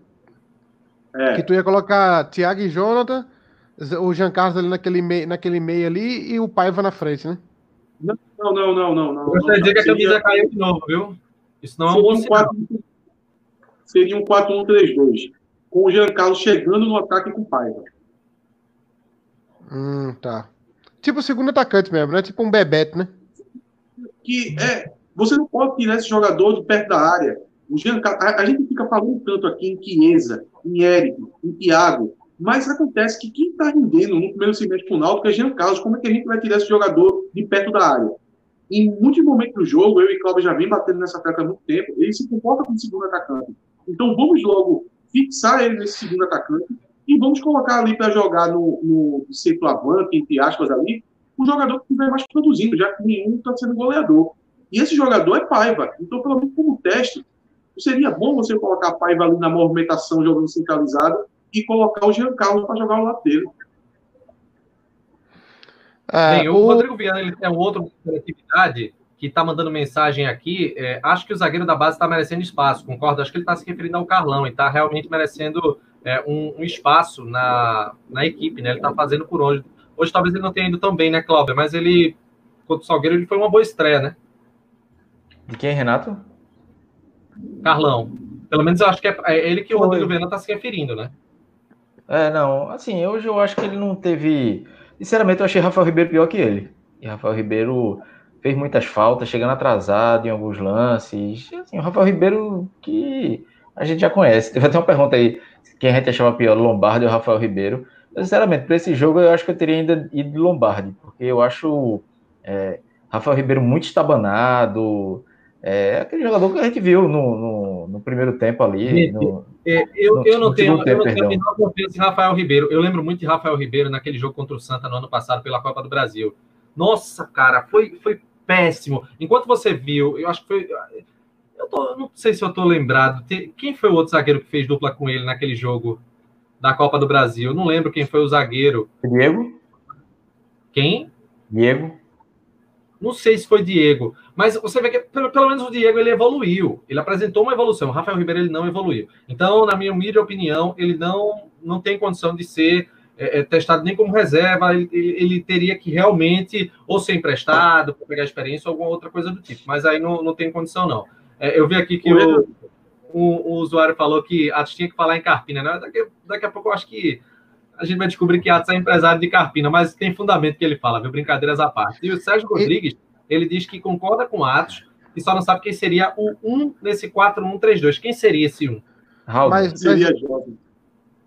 É, Que tu ia colocar Thiago e Jonathan, o Jean Carlos ali naquele meio, naquele meio ali e o Paiva na frente, né? não, não, não, não, não. Gostaria de dizer que a Seria- camisa caiu de novo, viu? Isso não é um seria bom um sinal. 4 seria um 4-1-3-2, com o Giancarlo chegando no ataque com o Paiva. Hum, tá. Tipo segundo atacante mesmo, né? Tipo um Bebeto, né? que é, você não pode tirar esse jogador de perto da área. O Giancarlo, a, a gente fica falando tanto aqui em Chiesa, em Eric, em Thiago, mas acontece que quem está rendendo no primeiro semestre com o Náutico é Jean Carlos. Como é que a gente vai tirar esse jogador de perto da área? Em muitos momentos do jogo, eu e Cláudio já vem batendo nessa tecla há muito tempo, ele se comporta como segundo atacante. Então vamos logo fixar ele nesse segundo atacante e vamos colocar ali para jogar no, no centroavante, entre aspas, ali, o jogador que estiver mais produzindo, já que nenhum está sendo goleador. E esse jogador é Paiva. Então, pelo menos como teste, seria bom você colocar a Paiva ali na movimentação, jogando centralizado, e colocar o Jean Carlos para jogar lado dele. É, Bem, o o- Rodrigo Viana ele tem um outro coletividade que está mandando mensagem aqui. é, acho que o zagueiro da base está merecendo espaço, concordo? Acho que ele está se referindo ao Carlão e está realmente merecendo é, um, um espaço na, na equipe, né? Ele está fazendo por hoje. Hoje talvez ele não tenha ido tão bem, né, Cláudio? Mas ele, contra o Salgueiro, ele foi uma boa estreia, né? De quem, Renato? Carlão. Pelo menos eu acho que é, é ele que o Foi. Rodrigo Viana está se referindo, né? É, não, assim, hoje eu acho que ele não teve. Sinceramente, eu achei Rafael Ribeiro pior que ele. E Rafael Ribeiro fez muitas faltas, chegando atrasado em alguns lances. Assim, o Rafael Ribeiro que a gente já conhece. Teve até uma pergunta aí: quem a gente achava pior, Lombardi ou Rafael Ribeiro? Eu, sinceramente, para esse jogo eu acho que eu teria ainda ido de Lombardi, porque eu acho é, Rafael Ribeiro muito estabanado, É aquele jogador que a gente viu no, no, no primeiro tempo ali. No, é, eu, no, eu não tenho, tempo, eu não tenho a menor confiança em Rafael Ribeiro. Eu lembro muito de Rafael Ribeiro naquele jogo contra o Santa no ano passado pela Copa do Brasil. Nossa, cara, foi, foi péssimo. Enquanto você viu, eu acho que foi. Eu tô, não sei se eu tô lembrado. Quem foi o outro zagueiro que fez dupla com ele naquele jogo da Copa do Brasil? Eu não lembro quem foi o zagueiro. Diego? Quem? Diego. Não sei se foi Diego, mas você vê que pelo, pelo menos o Diego ele evoluiu. Ele apresentou uma evolução. O Rafael Ribeiro ele não evoluiu. Então, na minha humilde opinião, ele não, não tem condição de ser é, é, testado nem como reserva. Ele, ele, teria que realmente ou ser emprestado para pegar experiência ou alguma outra coisa do tipo. Mas aí não, não tem condição, não. É, eu vi aqui que o, o, o, usuário falou que Atos tinha que falar em Carpina. Né? Daqui, daqui a pouco eu acho que a gente vai descobrir que Atos é empresário de Carpina, mas tem fundamento que ele fala, viu? Brincadeiras à parte. E o Sérgio Rodrigues, ele diz que concorda com Atos e só não sabe quem seria o 1 nesse 4-1-3-2. Quem seria esse 1? Raul. Mas, seria Jovem.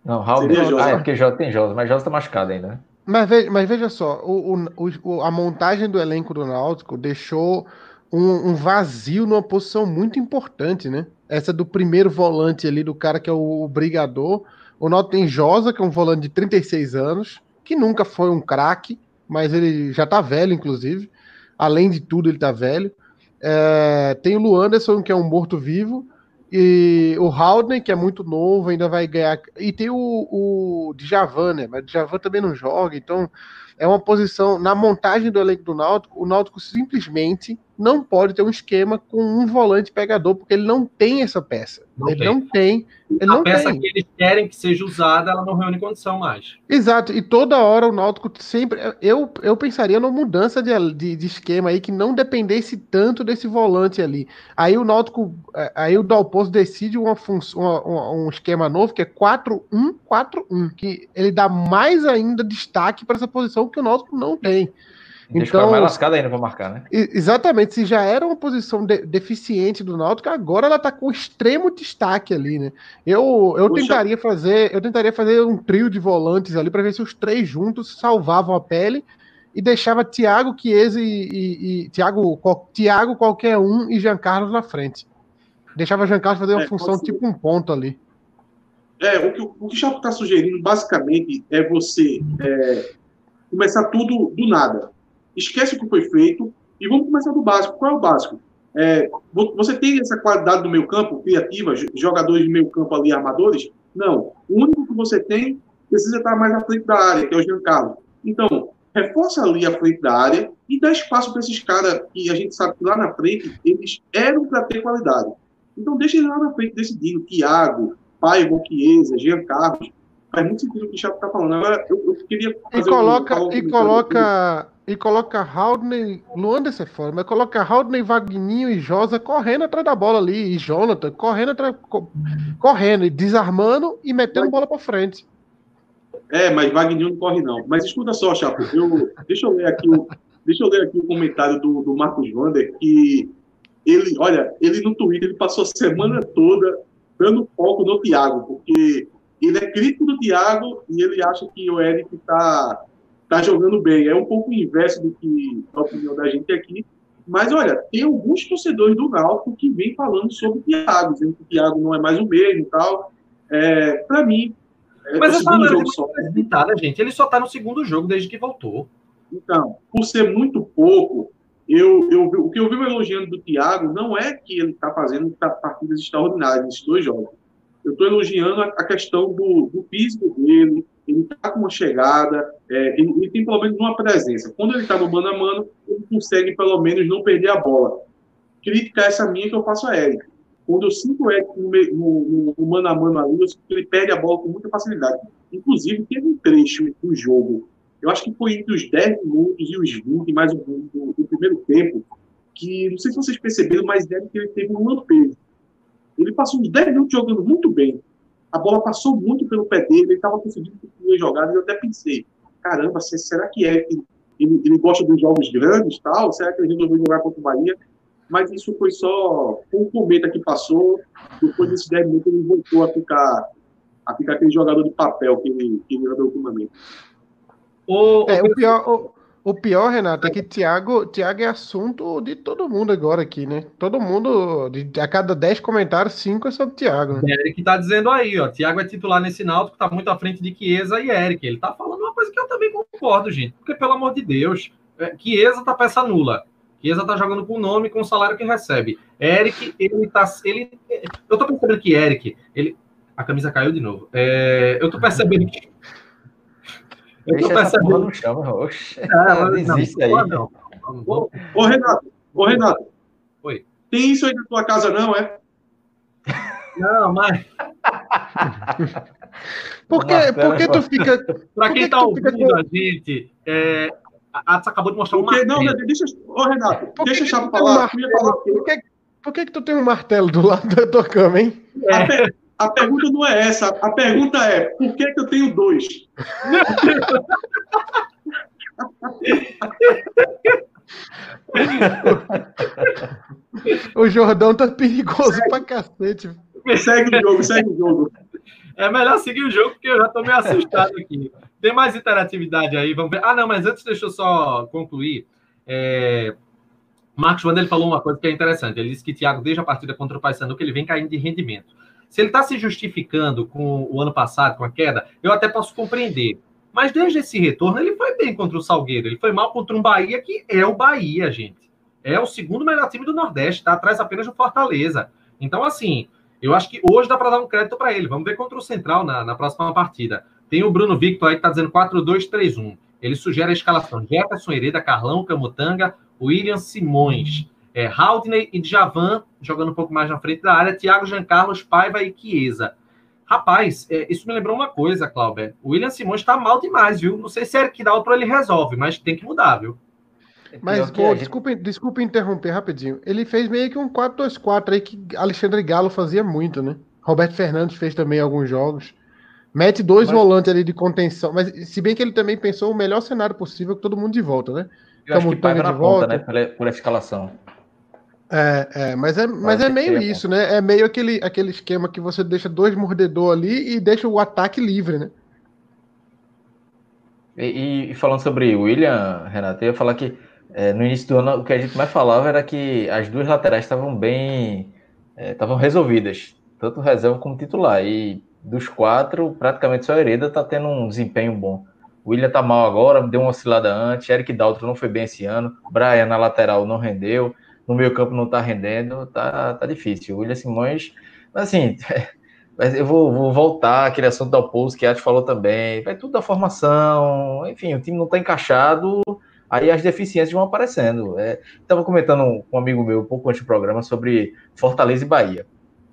Não, Raul. Seria Ah, é porque Jota tem Jota, mas Jota tá machucado ainda, né? Mas veja, mas veja só, o, o, a montagem do elenco do Náutico deixou um, um, vazio numa posição muito importante, né? Essa do primeiro volante ali, do cara que é o, brigador, o Náutico tem Josa, que é um volante de 36 anos, que nunca foi um craque, mas ele já tá velho, inclusive. Além de tudo, ele tá velho. É, tem o Luanderson, que é um morto-vivo. E o Haldner, que é muito novo, ainda vai ganhar. E tem o, o Djavan, né? Mas o Djavan também não joga, então é uma posição. Na montagem do elenco do Náutico, o Náutico simplesmente não pode ter um esquema com um volante pegador, porque ele não tem essa peça. Não ele tem. não tem. Ele a não peça tem. que eles querem que seja usada, ela não reúne condição mais. Exato, e toda hora o Náutico sempre. Eu, eu pensaria numa mudança de, de, de esquema aí que não dependesse tanto desse volante ali. Aí o Náutico. É, aí o Dalpozo decide uma função, uma, um esquema novo que é 4-1-4-1, que ele dá mais ainda destaque para essa posição que o Náutico não tem. Deixa então, mais lascada ainda para marcar, né? Exatamente. Se já era uma posição de, deficiente do Náutico, agora ela está com extremo destaque ali, né? Eu, eu tentaria fazer, eu tentaria fazer um trio de volantes ali para ver se os três juntos salvavam a pele e deixava Thiago Chiesa e, e, e Thiago, Thiago qualquer um e Jean Carlos na frente. Deixava Jean Carlos fazer uma é, função tipo um ponto ali. É, o que o, que o Chapo está sugerindo basicamente é você é, começar tudo do nada esquece o que foi feito e vamos começar do básico. Qual é o básico? É, você tem essa qualidade do meio campo, criativa, jogadores de meio campo ali, armadores? Não. O único que você tem precisa estar mais à frente da área, que é o Jean Carlos. Então, reforça ali à frente da área e dá espaço para esses caras que a gente sabe que lá na frente eles eram para ter qualidade. Então, deixa eles lá na frente decidindo. Thiago, Paiva, Chiesa, Jean Carlos. Faz muito sentido o que o Chapo está falando. Agora, eu, eu queria. e coloca, um, e coloca e coloca Haldney, Luan dessa forma, mas coloca Haldney, Vagninho e Josa correndo atrás da bola ali, e Jonathan correndo atrás, correndo, desarmando e metendo bola para frente. É, mas Vagninho não corre não. Mas escuta só, Chapo, eu, deixa eu ler aqui o, deixa eu ler aqui o comentário do, do Marcos Wander, que ele, olha, ele no Twitter ele passou a semana toda dando foco no Thiago, porque ele é crítico do Thiago e ele acha que o Eric está tá jogando bem. É um pouco o inverso do que a opinião da gente aqui. Mas, olha, tem alguns torcedores do Náutico que vêm falando sobre o Thiago, dizendo que o Thiago não é mais o mesmo e tal. É, Para mim, é Mas essa análise é só. precipitada, gente. Ele só está no segundo jogo desde que voltou. Então, por ser muito pouco, eu, eu, o que eu vi elogiando do Thiago não é que ele está fazendo partidas extraordinárias nesses dois jogos. Eu estou elogiando a, a questão do, do físico dele, ele está com uma chegada, é, ele, ele, tem pelo menos uma presença. Quando ele está no mano a mano, ele consegue pelo menos não perder a bola. Crítica essa minha que eu faço a Eric. Quando eu sinto o Eric no, no, no, mano a mano ali, eu sinto que ele perde a bola com muita facilidade. Inclusive, teve um trecho do jogo, eu acho que foi entre os 10 minutos e os 20, mais um do, primeiro tempo, que não sei se vocês perceberam, mas Eric ele teve um lampejo. Ele passou uns 10 minutos jogando muito bem a bola passou muito pelo pé dele, ele estava conseguindo concluir jogadas, e eu até pensei, caramba, será que é que ele, ele, gosta dos jogos grandes tal? Será que ele resolveu jogar contra o Bahia? Mas isso foi só um cometa que passou, depois desses 10 minutos ele voltou a ficar, a ficar aquele jogador de papel que ele, que ele andou ultimamente. O, é, o, pior, o, O pior, Renato, é que Thiago, Thiago é assunto de todo mundo agora aqui, né? Todo mundo, de, a cada 10 comentários, 5 é sobre Thiago. Né? Eric tá dizendo aí, ó. Thiago é titular nesse Náutico, tá muito à frente de Chiesa e Eric. Ele tá falando uma coisa que eu também concordo, gente. Porque, pelo amor de Deus, é, Chiesa tá peça nula. Chiesa tá jogando com o nome com o salário que recebe. Eric, ele tá. Ele, eu tô percebendo que Eric, ele. A camisa caiu de novo. É, eu tô percebendo que eu Deixa essa porra no chão, oxe. Ah, Desiste aí. Não. Ô, Renato, ô, Renato. Oi. Tem isso aí na tua casa, não, é? Não, mas. *laughs* por que, por que tu fica. Pra quem tá ouvindo fica... a gente, é, a acabou de mostrar um martelo. Não, deixa. Ô, Renato, por deixa eu falar. falar por, que, por que, que tu tem um martelo do lado da tua cama, hein? É. A pergunta não é essa. A pergunta é: por que, que eu tenho dois? *laughs* o Jordão tá perigoso segue. pra cacete. Segue o jogo, segue o jogo. É melhor seguir o jogo, porque eu já tô meio assustado aqui. Tem mais interatividade aí, vamos ver. Ah, não, mas antes deixa eu só concluir. É... Marcos Wanda ele falou uma coisa que é interessante. Ele disse que Thiago, desde a partida contra o Paysandu, que ele vem caindo de rendimento. Se ele está se justificando com o ano passado, com a queda, eu até posso compreender. Mas desde esse retorno, ele foi bem contra o Salgueiro. Ele foi mal contra um Bahia que é o Bahia, gente. É o segundo melhor time do Nordeste, está atrás apenas do Fortaleza. Então, assim, eu acho que hoje dá para dar um crédito para ele. Vamos ver contra o Central na, na próxima partida. Tem o Bruno Victor aí que está dizendo 4-2-3-1. Ele sugere a escalação: Jefferson, Hereda, Carlão, Camutanga, William Simões é, Haldney e Djavan jogando um pouco mais na frente da área, Thiago Giancarlos, Paiva e Chiesa. Rapaz, é, isso me lembrou uma coisa, Cláudio. O William Simões está mal demais, viu? Não sei se é que dá outro ele resolve, mas tem que mudar, viu? É mas, pô, gente... desculpa, desculpa interromper rapidinho. Ele fez meio que um 4-2-4 aí que Alexandre Galo fazia muito, né? Roberto Fernandes fez também alguns jogos. Mete dois mas... volantes ali de contenção. Mas se bem que ele também pensou o melhor cenário possível com todo mundo de volta, né? Eu acho que Paiva na volta, ponta, né? Por, por escalação. É, é, mas é, mas é meio isso, né? É meio aquele, aquele esquema que você deixa dois mordedor ali e deixa o ataque livre, né? E, e falando sobre William, Renato, eu ia falar que é, no início do ano o que a gente mais falava era que as duas laterais estavam bem. estavam é, resolvidas, tanto reserva como titular. E dos quatro, praticamente só a Hereda está tendo um desempenho bom. O William tá mal agora, deu uma oscilada antes. Eric Daltro não foi bem esse ano. Brian na lateral não rendeu no meio campo não tá rendendo, tá, tá difícil. O William Simões, assim, *laughs* mas eu vou, vou voltar aquele assunto do Alpouso que a Ati falou também, vai tudo da formação, enfim, o time não tá encaixado, aí as deficiências vão aparecendo. É, Estava comentando com um amigo meu um pouco antes do programa sobre Fortaleza e Bahia.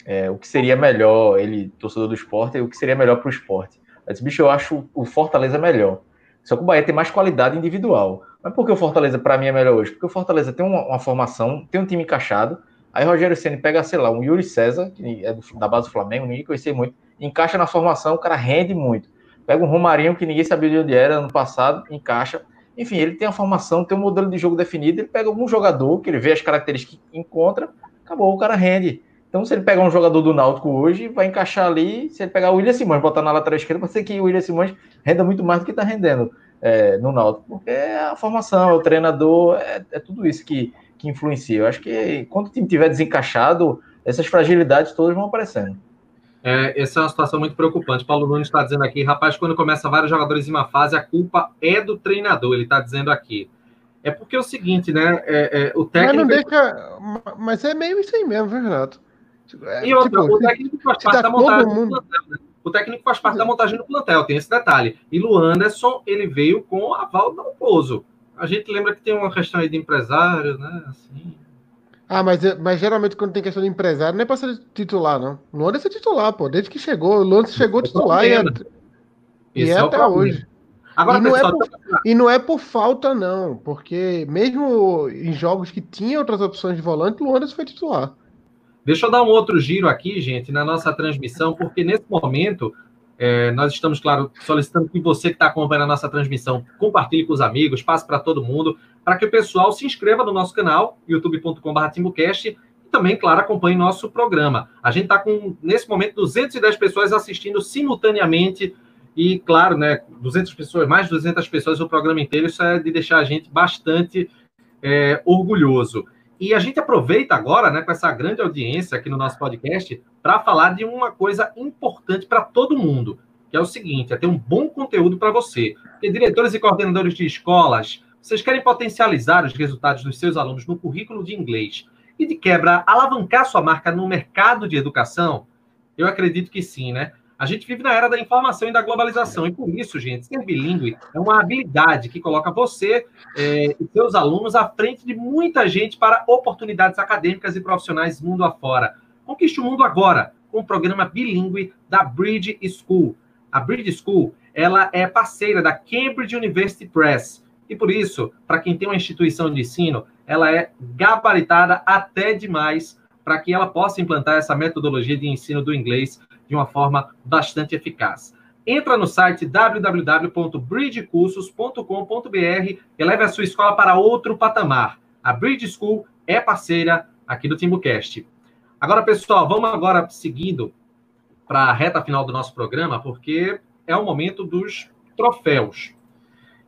É, o que seria melhor, ele, torcedor do esporte, o que seria melhor para o esporte. Eu disse, bicho, eu acho o Fortaleza melhor. Só que o Bahia tem mais qualidade individual. Mas por que o Fortaleza, para mim, é melhor hoje? Porque o Fortaleza tem uma, uma formação, tem um time encaixado. Aí Rogério Senna pega, sei lá, um Yuri César, que é do, da base do Flamengo, ninguém conhecia muito, encaixa na formação, o cara rende muito. Pega um Romarinho, que ninguém sabia de onde era ano passado, encaixa. Enfim, ele tem a formação, tem um modelo de jogo definido, ele pega algum jogador, que ele vê as características que encontra, acabou, o cara rende. Então, se ele pegar um jogador do Náutico hoje, vai encaixar ali. Se ele pegar o William Simões, botar na lateral esquerda, pode ser que o William Simões renda muito mais do que está rendendo é, no Náutico, porque é a formação, o treinador, é, é, tudo isso que, que influencia. Eu acho que quando o time estiver desencaixado, essas fragilidades todas vão aparecendo. É, essa é uma situação muito preocupante. Paulo Nunes está dizendo aqui, rapaz, quando começa vários jogadores em uma fase, a culpa é do treinador. Ele está dizendo aqui. É porque é o seguinte, né? É, é, o técnico. Mas, deixa... mas é meio isso aí mesmo, viu, Renato? É, e outra, tipo, o técnico faz parte da montagem mundo... do plantel, né? O técnico faz parte da montagem do plantel, tem esse detalhe. E o Anderson, ele veio com a aval do Pouso. A gente lembra que tem uma questão aí de empresário, né? Assim. Ah, mas, mas geralmente quando tem questão de empresário, não é para ser titular, não. O Anderson é titular, pô. Desde que chegou, o Anderson chegou é titular e é, e é, é até hoje. Agora, e, não pessoal, é por, e não é por falta, não, porque mesmo em jogos que tinha outras opções de volante, o Anderson foi titular. Deixa eu dar um outro giro aqui, gente, na nossa transmissão, porque nesse momento é, nós estamos, claro, solicitando que você que está acompanhando a nossa transmissão compartilhe com os amigos, passe para todo mundo, para que o pessoal se inscreva no nosso canal, youtube.com.br TimbuCast, e também, claro, acompanhe nosso programa. A gente está com, nesse momento, 210 pessoas assistindo simultaneamente E, claro, né, 200 pessoas, mais de 200 pessoas o programa inteiro, isso é de deixar a gente bastante é, orgulhoso. E a gente aproveita agora, né, com essa grande audiência aqui no nosso podcast, para falar de uma coisa importante para todo mundo, que é o seguinte: é ter um bom conteúdo para você. Porque diretores e coordenadores de escolas, vocês querem potencializar os resultados dos seus alunos no currículo de inglês e, de quebra, alavancar sua marca no mercado de educação? Eu acredito que sim, né? A gente vive na era da informação e da globalização, e por isso, gente, ser bilíngue é uma habilidade que coloca você é, e seus alunos à frente de muita gente para oportunidades acadêmicas e profissionais mundo afora. Conquiste o mundo agora com o programa bilíngue da Bridge School. A Bridge School ela é parceira da Cambridge University Press. E por isso, para quem tem uma instituição de ensino, ela é gabaritada até demais para que ela possa implantar essa metodologia de ensino do inglês de uma forma bastante eficaz. Entra no site www.bridgecursos.com.br e leve a sua escola para outro patamar. A Bridge School é parceira aqui do TimbuCast. Agora, pessoal, vamos agora seguindo para a reta final do nosso programa, porque é o momento dos troféus.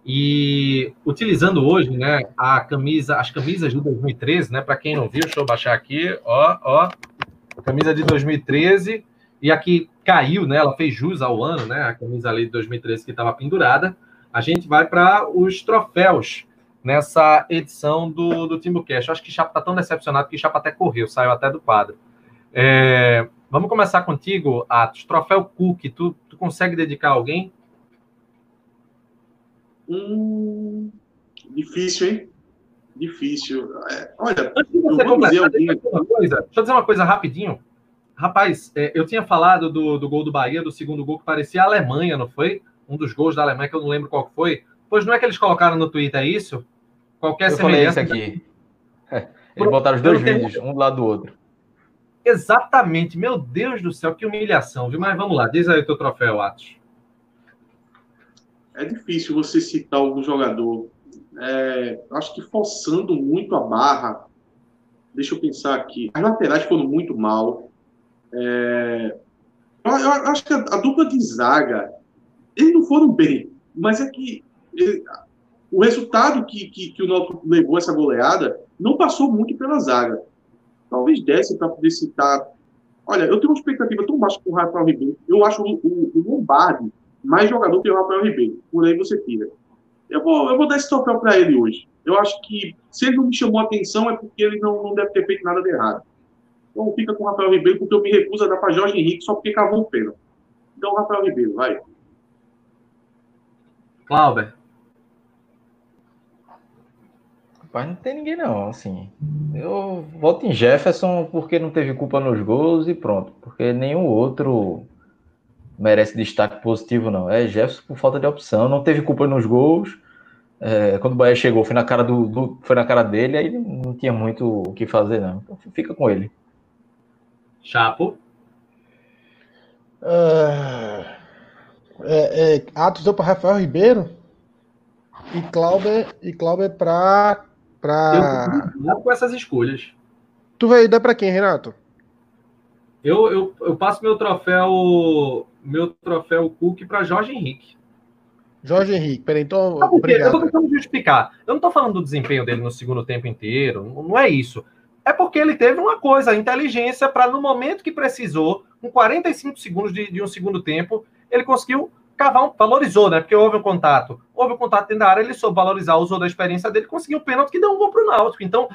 E utilizando hoje, né, a camisa, as camisas de 2013, né, para quem não viu, deixa eu baixar aqui, ó, ó, camisa de 2013, e aqui caiu, né? Ela fez jus ao ano, né? A camisa ali de 2013 que estava pendurada. A gente vai para os troféus nessa edição do, do Timbucast. Acho que Chapa está tão decepcionado que Chapa até correu, saiu até do quadro. É, vamos começar contigo, Atos. Troféu Cook, tu, tu consegue dedicar a alguém? Hum, difícil, hein? Difícil. É, olha, Antes de você completar, deixa, eu deixa eu dizer uma coisa rapidinho. Rapaz, é, eu tinha falado do, do gol do Bahia, do segundo gol que parecia a Alemanha, não foi? Um dos gols da Alemanha que eu não lembro qual foi. Pois não é que eles colocaram no Twitter é isso? Qualquer eu semelhança aqui. Eles botaram os dois vídeos, um do lado do outro. Exatamente. Meu Deus do céu, que humilhação, viu? Mas vamos lá, diz aí o teu troféu, Atos. É difícil você citar algum jogador. É, acho que forçando muito a barra. Deixa eu pensar aqui. As laterais foram muito mal. É, eu, eu, acho que a, a, dupla de zaga, eles não foram bem, mas é que ele, o resultado que, que, que o Náutico levou essa goleada não passou muito pela zaga. Talvez desse para poder citar. Olha, eu tenho uma expectativa tão baixa com o Rafael Ribeiro. Eu acho o, o, o Lombardi mais jogador que o Rafael Ribeiro. Por aí você tira. Eu vou, eu vou dar esse troféu para ele hoje. Eu acho que se ele não me chamou a atenção é porque ele não, não deve ter feito nada de errado. Então fica com o Rafael Ribeiro, porque eu me recuso a dar para Jorge Henrique só porque cavou o pênalti. Então, Rafael Ribeiro, vai. Clauber. Rapaz, não tem ninguém não, assim. Eu voto em Jefferson porque não teve culpa nos gols e pronto. Porque nenhum outro merece destaque positivo, não. É Jefferson por falta de opção, não teve culpa nos gols. É, quando o Bahia chegou, foi na cara do, do, foi na cara dele, aí não tinha muito o que fazer, não. Então fica com ele. Chapo. Uh, é, é, Atos deu para Rafael Ribeiro e Clauber e Clauber para para com essas escolhas. Tu vai dar para quem, Renato? Eu, eu, eu passo meu troféu meu troféu Cook para Jorge Henrique. Jorge Henrique, peraí, então. obrigado. Eu tô tentando justificar. Eu não tô falando do desempenho dele no segundo tempo inteiro, não é isso. É porque ele teve uma coisa, a inteligência, para no momento que precisou, com 45 segundos de, de um segundo tempo, ele conseguiu cavar um, valorizou, né? Porque houve um contato. Houve um contato dentro da área, ele soube valorizar, usou da experiência dele, conseguiu um pênalti que deu um gol para o Náutico. Então,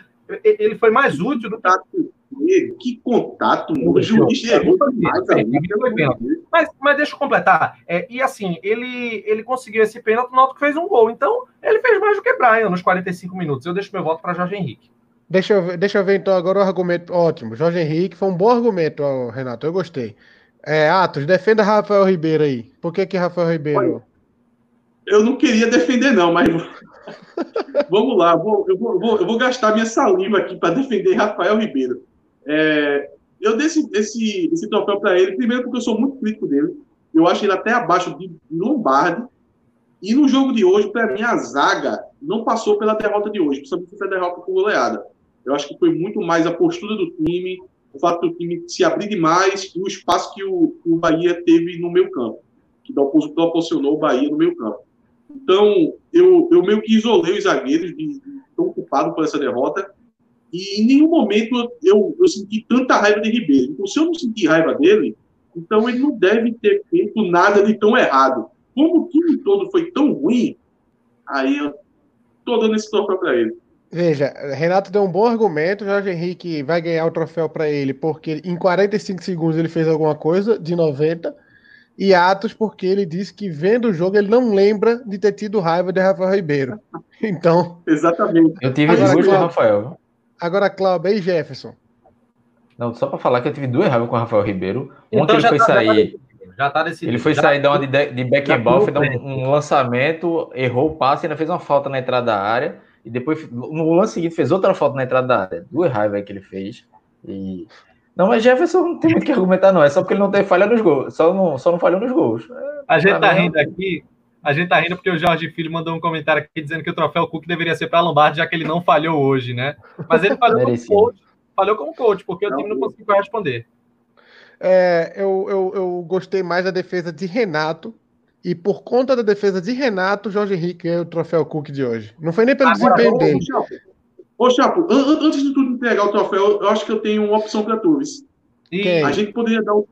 ele foi mais útil do que. Que contato, o juiz errou mas, mas deixa eu completar. É, e assim, ele, ele conseguiu esse pênalti, o Náutico fez um gol. Então, ele fez mais do que Brian nos 45 minutos. Eu deixo meu voto para Jorge Henrique. Deixa eu, ver, deixa eu ver então agora o argumento. Ótimo. Jorge Henrique foi um bom argumento, Renato. Eu gostei. É, Atos, defenda Rafael Ribeiro aí. Por que, que Rafael Ribeiro. Eu não queria defender, não, mas. *laughs* Vamos lá, vou, eu, vou, eu vou gastar minha saliva aqui para defender Rafael Ribeiro. É, eu dei esse, esse, esse troféu para ele, primeiro porque eu sou muito crítico dele. Eu acho ele até abaixo de Lombardi. E no jogo de hoje, para mim, a zaga não passou pela derrota de hoje, principalmente essa derrota com goleada. Eu acho que foi muito mais a postura do time, o fato do time se abrir demais e o espaço que o, o Bahia teve no meio campo. que proporcionou o Bahia no meio campo. Então, eu, eu meio que isolei os zagueiros, de, tão ocupado por essa derrota, e em nenhum momento eu, eu senti tanta raiva de Ribeiro. Então, se eu não senti raiva dele, então ele não deve ter feito nada de tão errado. Como o time todo foi tão ruim, aí eu tô dando esse troféu para ele. Veja, Renato deu um bom argumento. Jorge Henrique vai ganhar o troféu para ele porque em 45 segundos ele fez alguma coisa de 90. E Atos porque ele disse que vendo o jogo ele não lembra de ter tido raiva de Rafael Ribeiro. *laughs* Então. Exatamente. Eu tive agora, duas com o Rafael. Agora, Cláudio e Jefferson. Não, só para falar que eu tive duas raivas com o Rafael Ribeiro. Então Ontem ele foi tá, sair. Já tá decidido. Ele foi já sair dar uma de, de Beckenbauer, fez um, um lançamento, errou o passe, ainda fez uma falta na entrada da área. E depois, no lance seguinte, fez outra falta na entrada da área. Duas raivas que ele fez. E... Não, mas Jefferson não tem muito que argumentar, não. É só porque ele não tem falha nos gols. Só não, só não falhou nos gols. É, a gente tá rindo aqui. A gente tá rindo porque o Jorge Filho mandou um comentário aqui dizendo que o troféu Cook deveria ser para Lombardi, já que ele não falhou hoje, né? Mas ele falhou como coach, falhou como coach, porque não, o time não conseguiu responder. É, eu, eu, eu gostei mais da defesa de Renato, e por conta da defesa de Renato, Jorge Henrique ganhou o troféu Cook de hoje. Não foi nem pelo Agora, desempenho ô, dele. Ô, Chapo, antes de tudo entregar o troféu, eu acho que eu tenho uma opção para tu. A gente poderia dar o,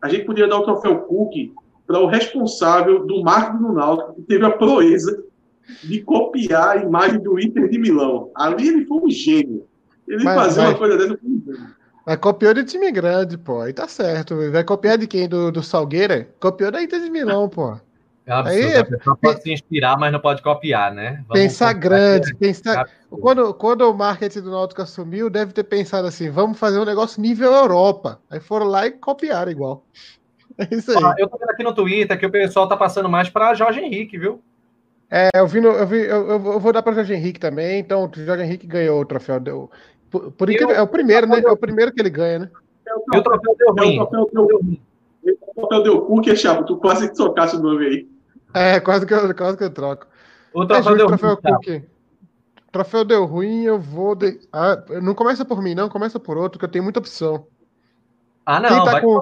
a gente poderia dar o troféu Cook para o responsável do marketing do Náutico, que teve a proeza de copiar a imagem do Inter de Milão. Ali ele foi um gênio. Ele mas, fazia mas, uma coisa dessa com Mas copiou de time grande, pô. Aí tá certo. Vai copiar de quem? Do, do Salgueira? Copiou da Inter de Milão, pô. É absurdo. Aí, a pessoa pode se inspirar, mas não pode copiar, né? Vamos pensar grande, pensar. Quando, quando o marketing do Náutico assumiu, deve ter pensado assim: vamos fazer um negócio nível Europa. Aí foram lá e copiaram igual. *laughs* É isso aí. eu tô vendo aqui no Twitter que o pessoal tá passando mais para Jorge Henrique, viu? É, eu vi, no, eu, vi eu, eu, vou dar para Jorge Henrique também. Então, o Jorge Henrique ganhou o troféu. Deu, por, por incrível, é o primeiro, né? É o primeiro que ele ganha, né? E o troféu deu ruim. O troféu deu ruim. O troféu deu cu, que é chato. Tu quase que trocasse o nome aí. É, quase que eu, quase que eu troco. O troféu é, deu troféu ruim. Troféu deu ruim, eu vou. De... Ah, não começa por mim, não, começa por outro, que eu tenho muita opção. Ah, não. Quem tá, com...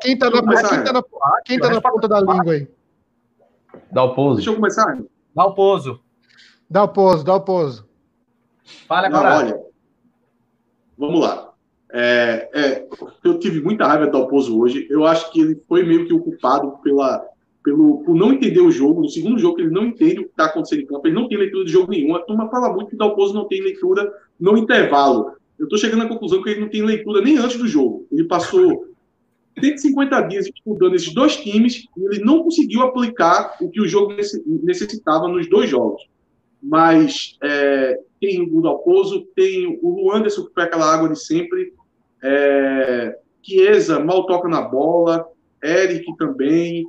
quem tá, na, começar, quem tá, na, quem tá na ponta da língua aí? Dá o pouso. Deixa eu começar. Dá o pouso. Dá o pouso, dá o pouso. Fala agora. olha, vamos lá. É, é, eu tive muita raiva do Dalpozo hoje. Eu acho que ele foi meio que ocupado pela, pelo, por não entender o jogo. No segundo jogo, ele não entende o que está acontecendo em campo. Ele não tem leitura de jogo nenhum. A turma fala muito que o Dalpozo não tem leitura no intervalo eu estou chegando à conclusão que ele não tem leitura nem antes do jogo. Ele passou 150 dias estudando esses dois times e ele não conseguiu aplicar o que o jogo necessitava nos dois jogos. Mas é, tem o Budalpozo, tem o Anderson, que foi aquela água de sempre, é, Chiesa mal toca na bola, Eric também,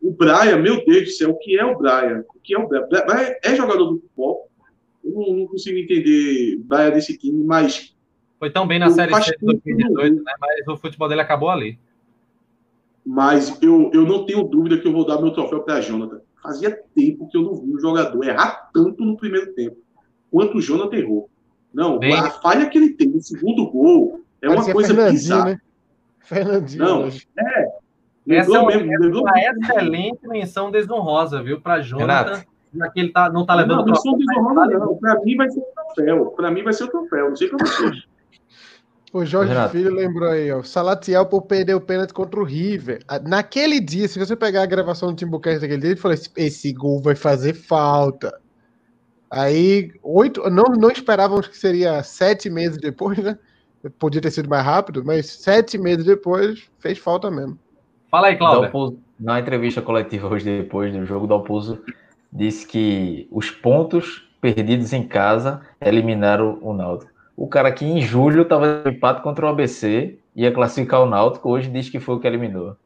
o Brian, meu Deus do céu, o que é o Brian? O que é o Brian? Brian é jogador do futebol. Eu não, não consigo entender Brian desse time, mas foi tão bem na eu Série C de 2018, né? mas o futebol dele acabou ali. Mas eu, eu não tenho dúvida que eu vou dar meu troféu para Jonathan. Fazia tempo que eu não vi um jogador errar tanto no primeiro tempo quanto o Jonathan errou. Não, bem... a falha que ele tem no segundo gol é uma coisa bizarra. Né? Fernandinho. Não, é. Essa é, uma excelente menção desonrosa, viu, para Jonathan. Renato. Já que ele tá, não tá levando não, troféu. Não, não. Para mim vai ser o troféu. Para mim vai ser o troféu. Não sei para vocês. O Jorge Renato. Filho lembrou aí, ó. Salatiel por perder o pênalti contra o River. Naquele dia, se você pegar a gravação do Timbucast daquele dia, ele falou: esse, esse gol vai fazer falta. Aí, oito. Não, não esperávamos que seria sete meses depois, né? Podia ter sido mais rápido, mas sete meses depois fez falta mesmo. Fala aí, Cláudio. Na entrevista coletiva hoje, depois do jogo, Dalpozo disse que os pontos perdidos em casa eliminaram o Náutico. O cara que em julho estava empate contra o ABC, ia classificar o Náutico, hoje diz que foi o que eliminou.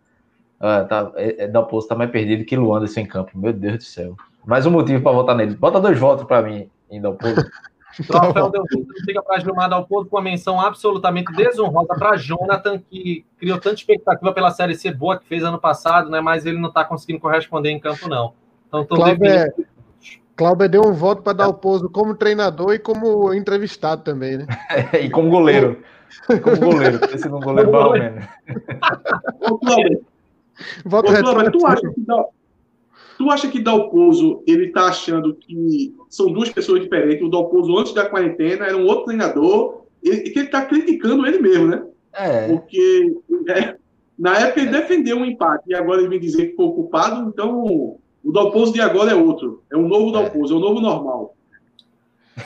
Ah, tá, é, é, Dalpozo tá mais perdido que Luanderson em campo. Meu Deus do céu. Mais um motivo para votar nele. Bota dois votos para mim em Dalpozo. *laughs* Troféu Delpozo fica para Gilmar Dalpozo com uma menção absolutamente desonrosa para Jonathan, que criou tanta expectativa pela Série C boa que fez ano passado, né? mas ele não está conseguindo corresponder em campo, não. Então, estou definindo Cláudio deu um voto para dar o pouso como treinador e como entrevistado também, né? *laughs* e como goleiro. Como goleiro, ter sido um goleiro bom, Ô, Cláudio, Volta Ô, Flávio, tu acha que dá, tu acha que Dalpozo ele tá achando que são duas pessoas diferentes? O Dalpozo antes da quarentena era um outro treinador e que ele tá criticando ele mesmo, né? É, Porque é, na época ele defendeu um empate e agora ele vem dizer que foi o culpado, então o Dalpozo de agora é outro. É um novo Dalpozo, é o novo normal.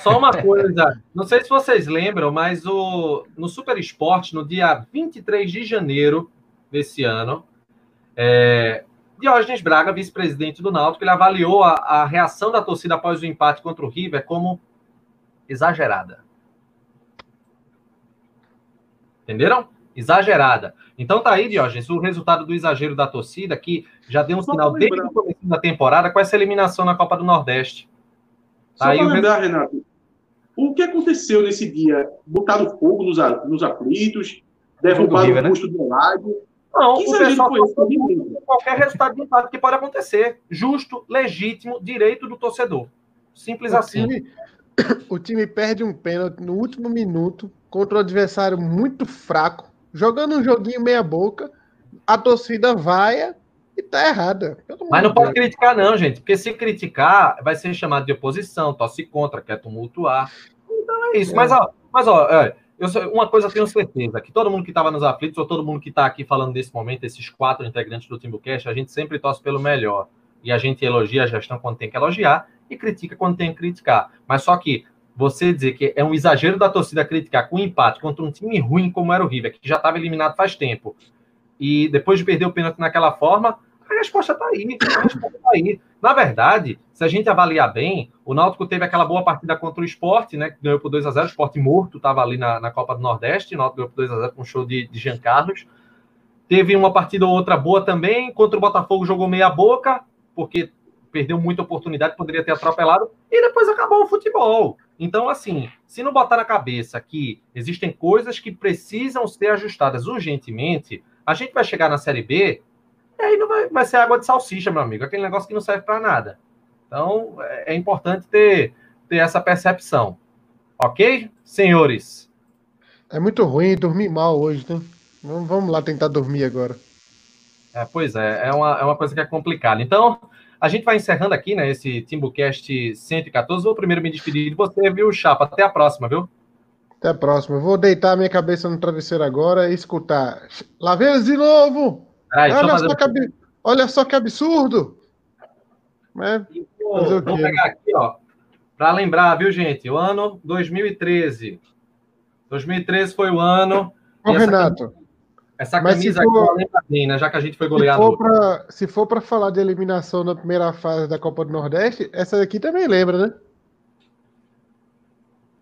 Só uma coisa, não sei se vocês lembram, mas o, no Super Esporte, no dia 23 de janeiro desse ano, é, Diógenes Braga, vice-presidente do Náutico, ele avaliou a, a reação da torcida após o empate contra o River como exagerada. Entenderam? Exagerada. Então tá aí, Diógenes, o resultado do exagero da torcida, que já deu um Só sinal desde o começo da temporada com essa eliminação na Copa do Nordeste. Só Aí o lembrar, Renato, o que aconteceu nesse dia? Botaram fogo nos, nos aflitos, derrubaram o né? busto do Eladio. Não, Que o pessoal tá qualquer resultado de empate que pode acontecer. Justo, legítimo, direito do torcedor. Simples O assim. time, *coughs* o time perde um pênalti no último minuto contra um adversário muito fraco, jogando um joguinho meia boca, a torcida vaia e tá errada. Mas não pode criticar, não, gente. Porque se criticar, vai ser chamado de oposição, tosse contra, quer tumultuar. Então é isso. É. Mas, ó, mas, ó, é, eu só- uma coisa eu tenho certeza: que todo mundo que estava nos aflitos, ou todo mundo que está aqui falando nesse momento, esses quatro integrantes do Timbucast, a gente sempre torce pelo melhor. E a gente elogia a gestão quando tem que elogiar e critica quando tem que criticar. Mas só que você dizer que é um exagero da torcida criticar com empate contra um time ruim como era o River, que já estava eliminado faz tempo, e depois de perder o pênalti naquela forma, a resposta está aí. A resposta tá aí. Na verdade, se a gente avaliar bem, o Náutico teve aquela boa partida contra o Sport, né? Que ganhou por 2 a 0 O Sport morto estava ali na, na Copa do Nordeste. O Náutico ganhou por 2 a 0 com um show de, de Jean Carlos. Teve uma partida ou outra boa também. Contra o Botafogo jogou meia boca, porque perdeu muita oportunidade, poderia ter atropelado. E depois acabou o futebol. Então, assim, se não botar na cabeça que existem coisas que precisam ser ajustadas urgentemente, a gente vai chegar na Série B e aí não vai, vai ser água de salsicha, meu amigo. Aquele negócio que não serve para nada. Então, é, é importante ter, ter essa percepção. Ok, senhores? É muito ruim dormir mal hoje, né? Vamos, lá tentar dormir agora. É, pois é, é uma, é uma coisa que é complicada. Então, a gente vai encerrando aqui, né, esse TimbuCast 114. Vou primeiro me despedir de você, viu, Chapa? Até a próxima, viu? Até a próxima. Vou deitar minha cabeça no travesseiro agora e escutar. Lá vem de novo! Peraí, Olha fazer só, que, ab- olha só que absurdo! É, Vou, vou pegar aqui, ó, para lembrar, viu, gente? O ano 2013. 2013 foi o ano. Ô, Renato, Essa camisa for- aqui, lembra bem, né? Já que a gente foi pra, se for pra falar de eliminação na primeira fase da Copa do Nordeste, essa daqui também lembra, né?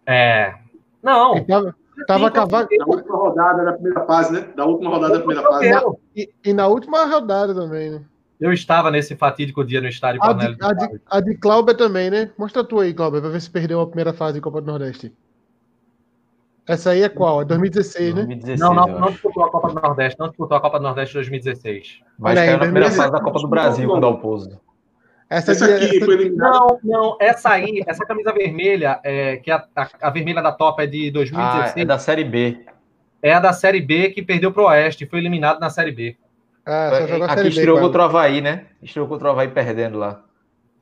É. Não. E tava, tava cavado. Da última rodada da primeira fase, né? Da última rodada da primeira fase. E, e na última rodada também, né? eu estava nesse fatídico dia no estádio A de, a, de, a de Clauber também, né? Mostra tu aí, Clauber, pra ver se perdeu a primeira fase da Copa do Nordeste. Essa aí é qual? É 2016, né? 2016, Não, não, não acho. disputou a Copa do Nordeste, não disputou a Copa do Nordeste 2016. Mas Olha aí, caiu na primeira 2016. fase da Copa do Brasil com o Dalpozo. Essa, Essa aqui, aqui essa- foi eliminada. Não, não, essa aí, essa camisa vermelha, é, que a, a, a vermelha da Top é de Ah, 2016, é da Série B. é a da Série B que perdeu pro Oeste, foi eliminado na Série B. Ah, só jogou a Aqui Série B. estreou contra o Havaí, né? Estreou contra o Havaí perdendo lá.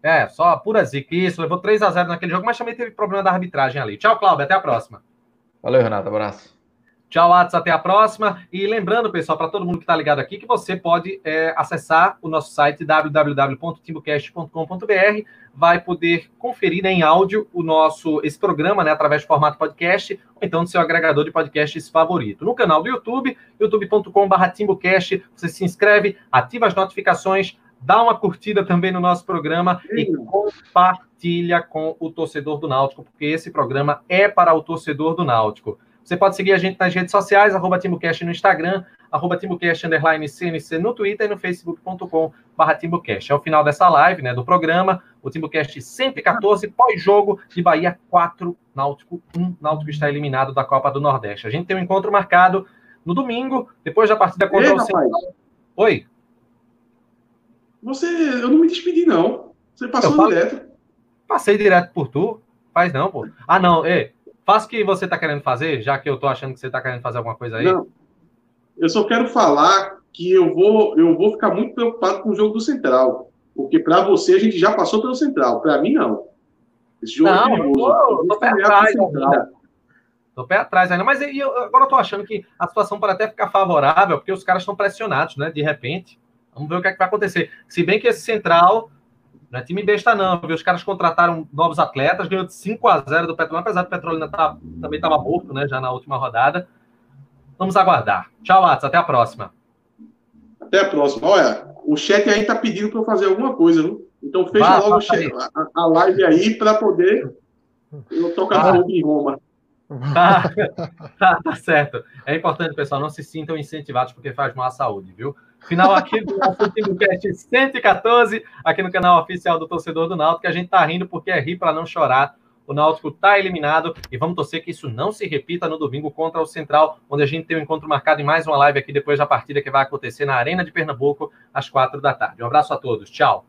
É, só pura zica. Isso, levou 3 a 0 naquele jogo, mas também teve problema da arbitragem ali. Tchau, Cláudio, até a próxima. Valeu, Renato. Abraço. Tchau, Atos, até a próxima. E lembrando, pessoal, para todo mundo que está ligado aqui, que você pode é, acessar o nosso site www.timbocast.com.br, vai poder conferir né, em áudio o nosso esse programa, né, através do formato podcast, ou então do seu agregador de podcasts favorito. No canal do YouTube, youtube.com/timbocast, você se inscreve, ativa as notificações, dá uma curtida também no nosso programa e compartilha com o torcedor do Náutico, porque esse programa é para o torcedor do Náutico. Você pode seguir a gente nas redes sociais, arroba TimbuCast no Instagram, arroba TimbuCast underline CNC no Twitter e no facebook.com barra TimbuCast. É o final dessa live, né, do programa, o TimbuCast 114, pós-jogo de Bahia 4, Náutico 1. Náutico está eliminado da Copa do Nordeste. A gente tem um encontro marcado no domingo, depois da partida contra Ei, o Central. Oi, você, eu não me despedi, não. Você passou Eu direto. passei direto por tu. Faz não, pô. Ah, não, ei, faça o que você tá querendo fazer, já que eu tô achando que você tá querendo fazer alguma coisa aí. Não. Eu só quero falar que eu vou, eu vou ficar muito preocupado com o jogo do Central. Porque para você a gente já passou pelo Central. Para mim, não. Esse jogo é não, é perigoso. Eu tô, pé atrás ainda. Tô pé atrás ainda. Mas eu, agora eu tô achando que a situação pode até ficar favorável, porque os caras estão pressionados, né? De repente. Vamos ver o que, é que vai acontecer. Se bem que esse Central não é time besta, não. Viu? Os caras contrataram novos atletas, ganhou de 5 a 0 do Petrolina, apesar do Petrolina tá, também estava morto, né? Já na última rodada. Vamos aguardar. Tchau, Atos. Até a próxima. Até a próxima. Olha, o chat aí tá pedindo para eu fazer alguma coisa, viu? Então fecha Vá, logo chat, a, a, live aí para poder eu tocar ah. fogo em Roma. Tá, *laughs* tá, tá, certo. É importante, pessoal, não se sintam incentivados porque faz mal à saúde, viu? Final aqui do nosso TimbuCast 114, aqui no canal oficial do Torcedor do Náutico, que a gente tá rindo porque é rir para não chorar o Náutico está eliminado e vamos torcer que isso não se repita no domingo contra o Central, onde a gente tem um encontro marcado em mais uma live aqui depois da partida que vai acontecer na Arena de Pernambuco às quatro da tarde. Um abraço a todos, tchau.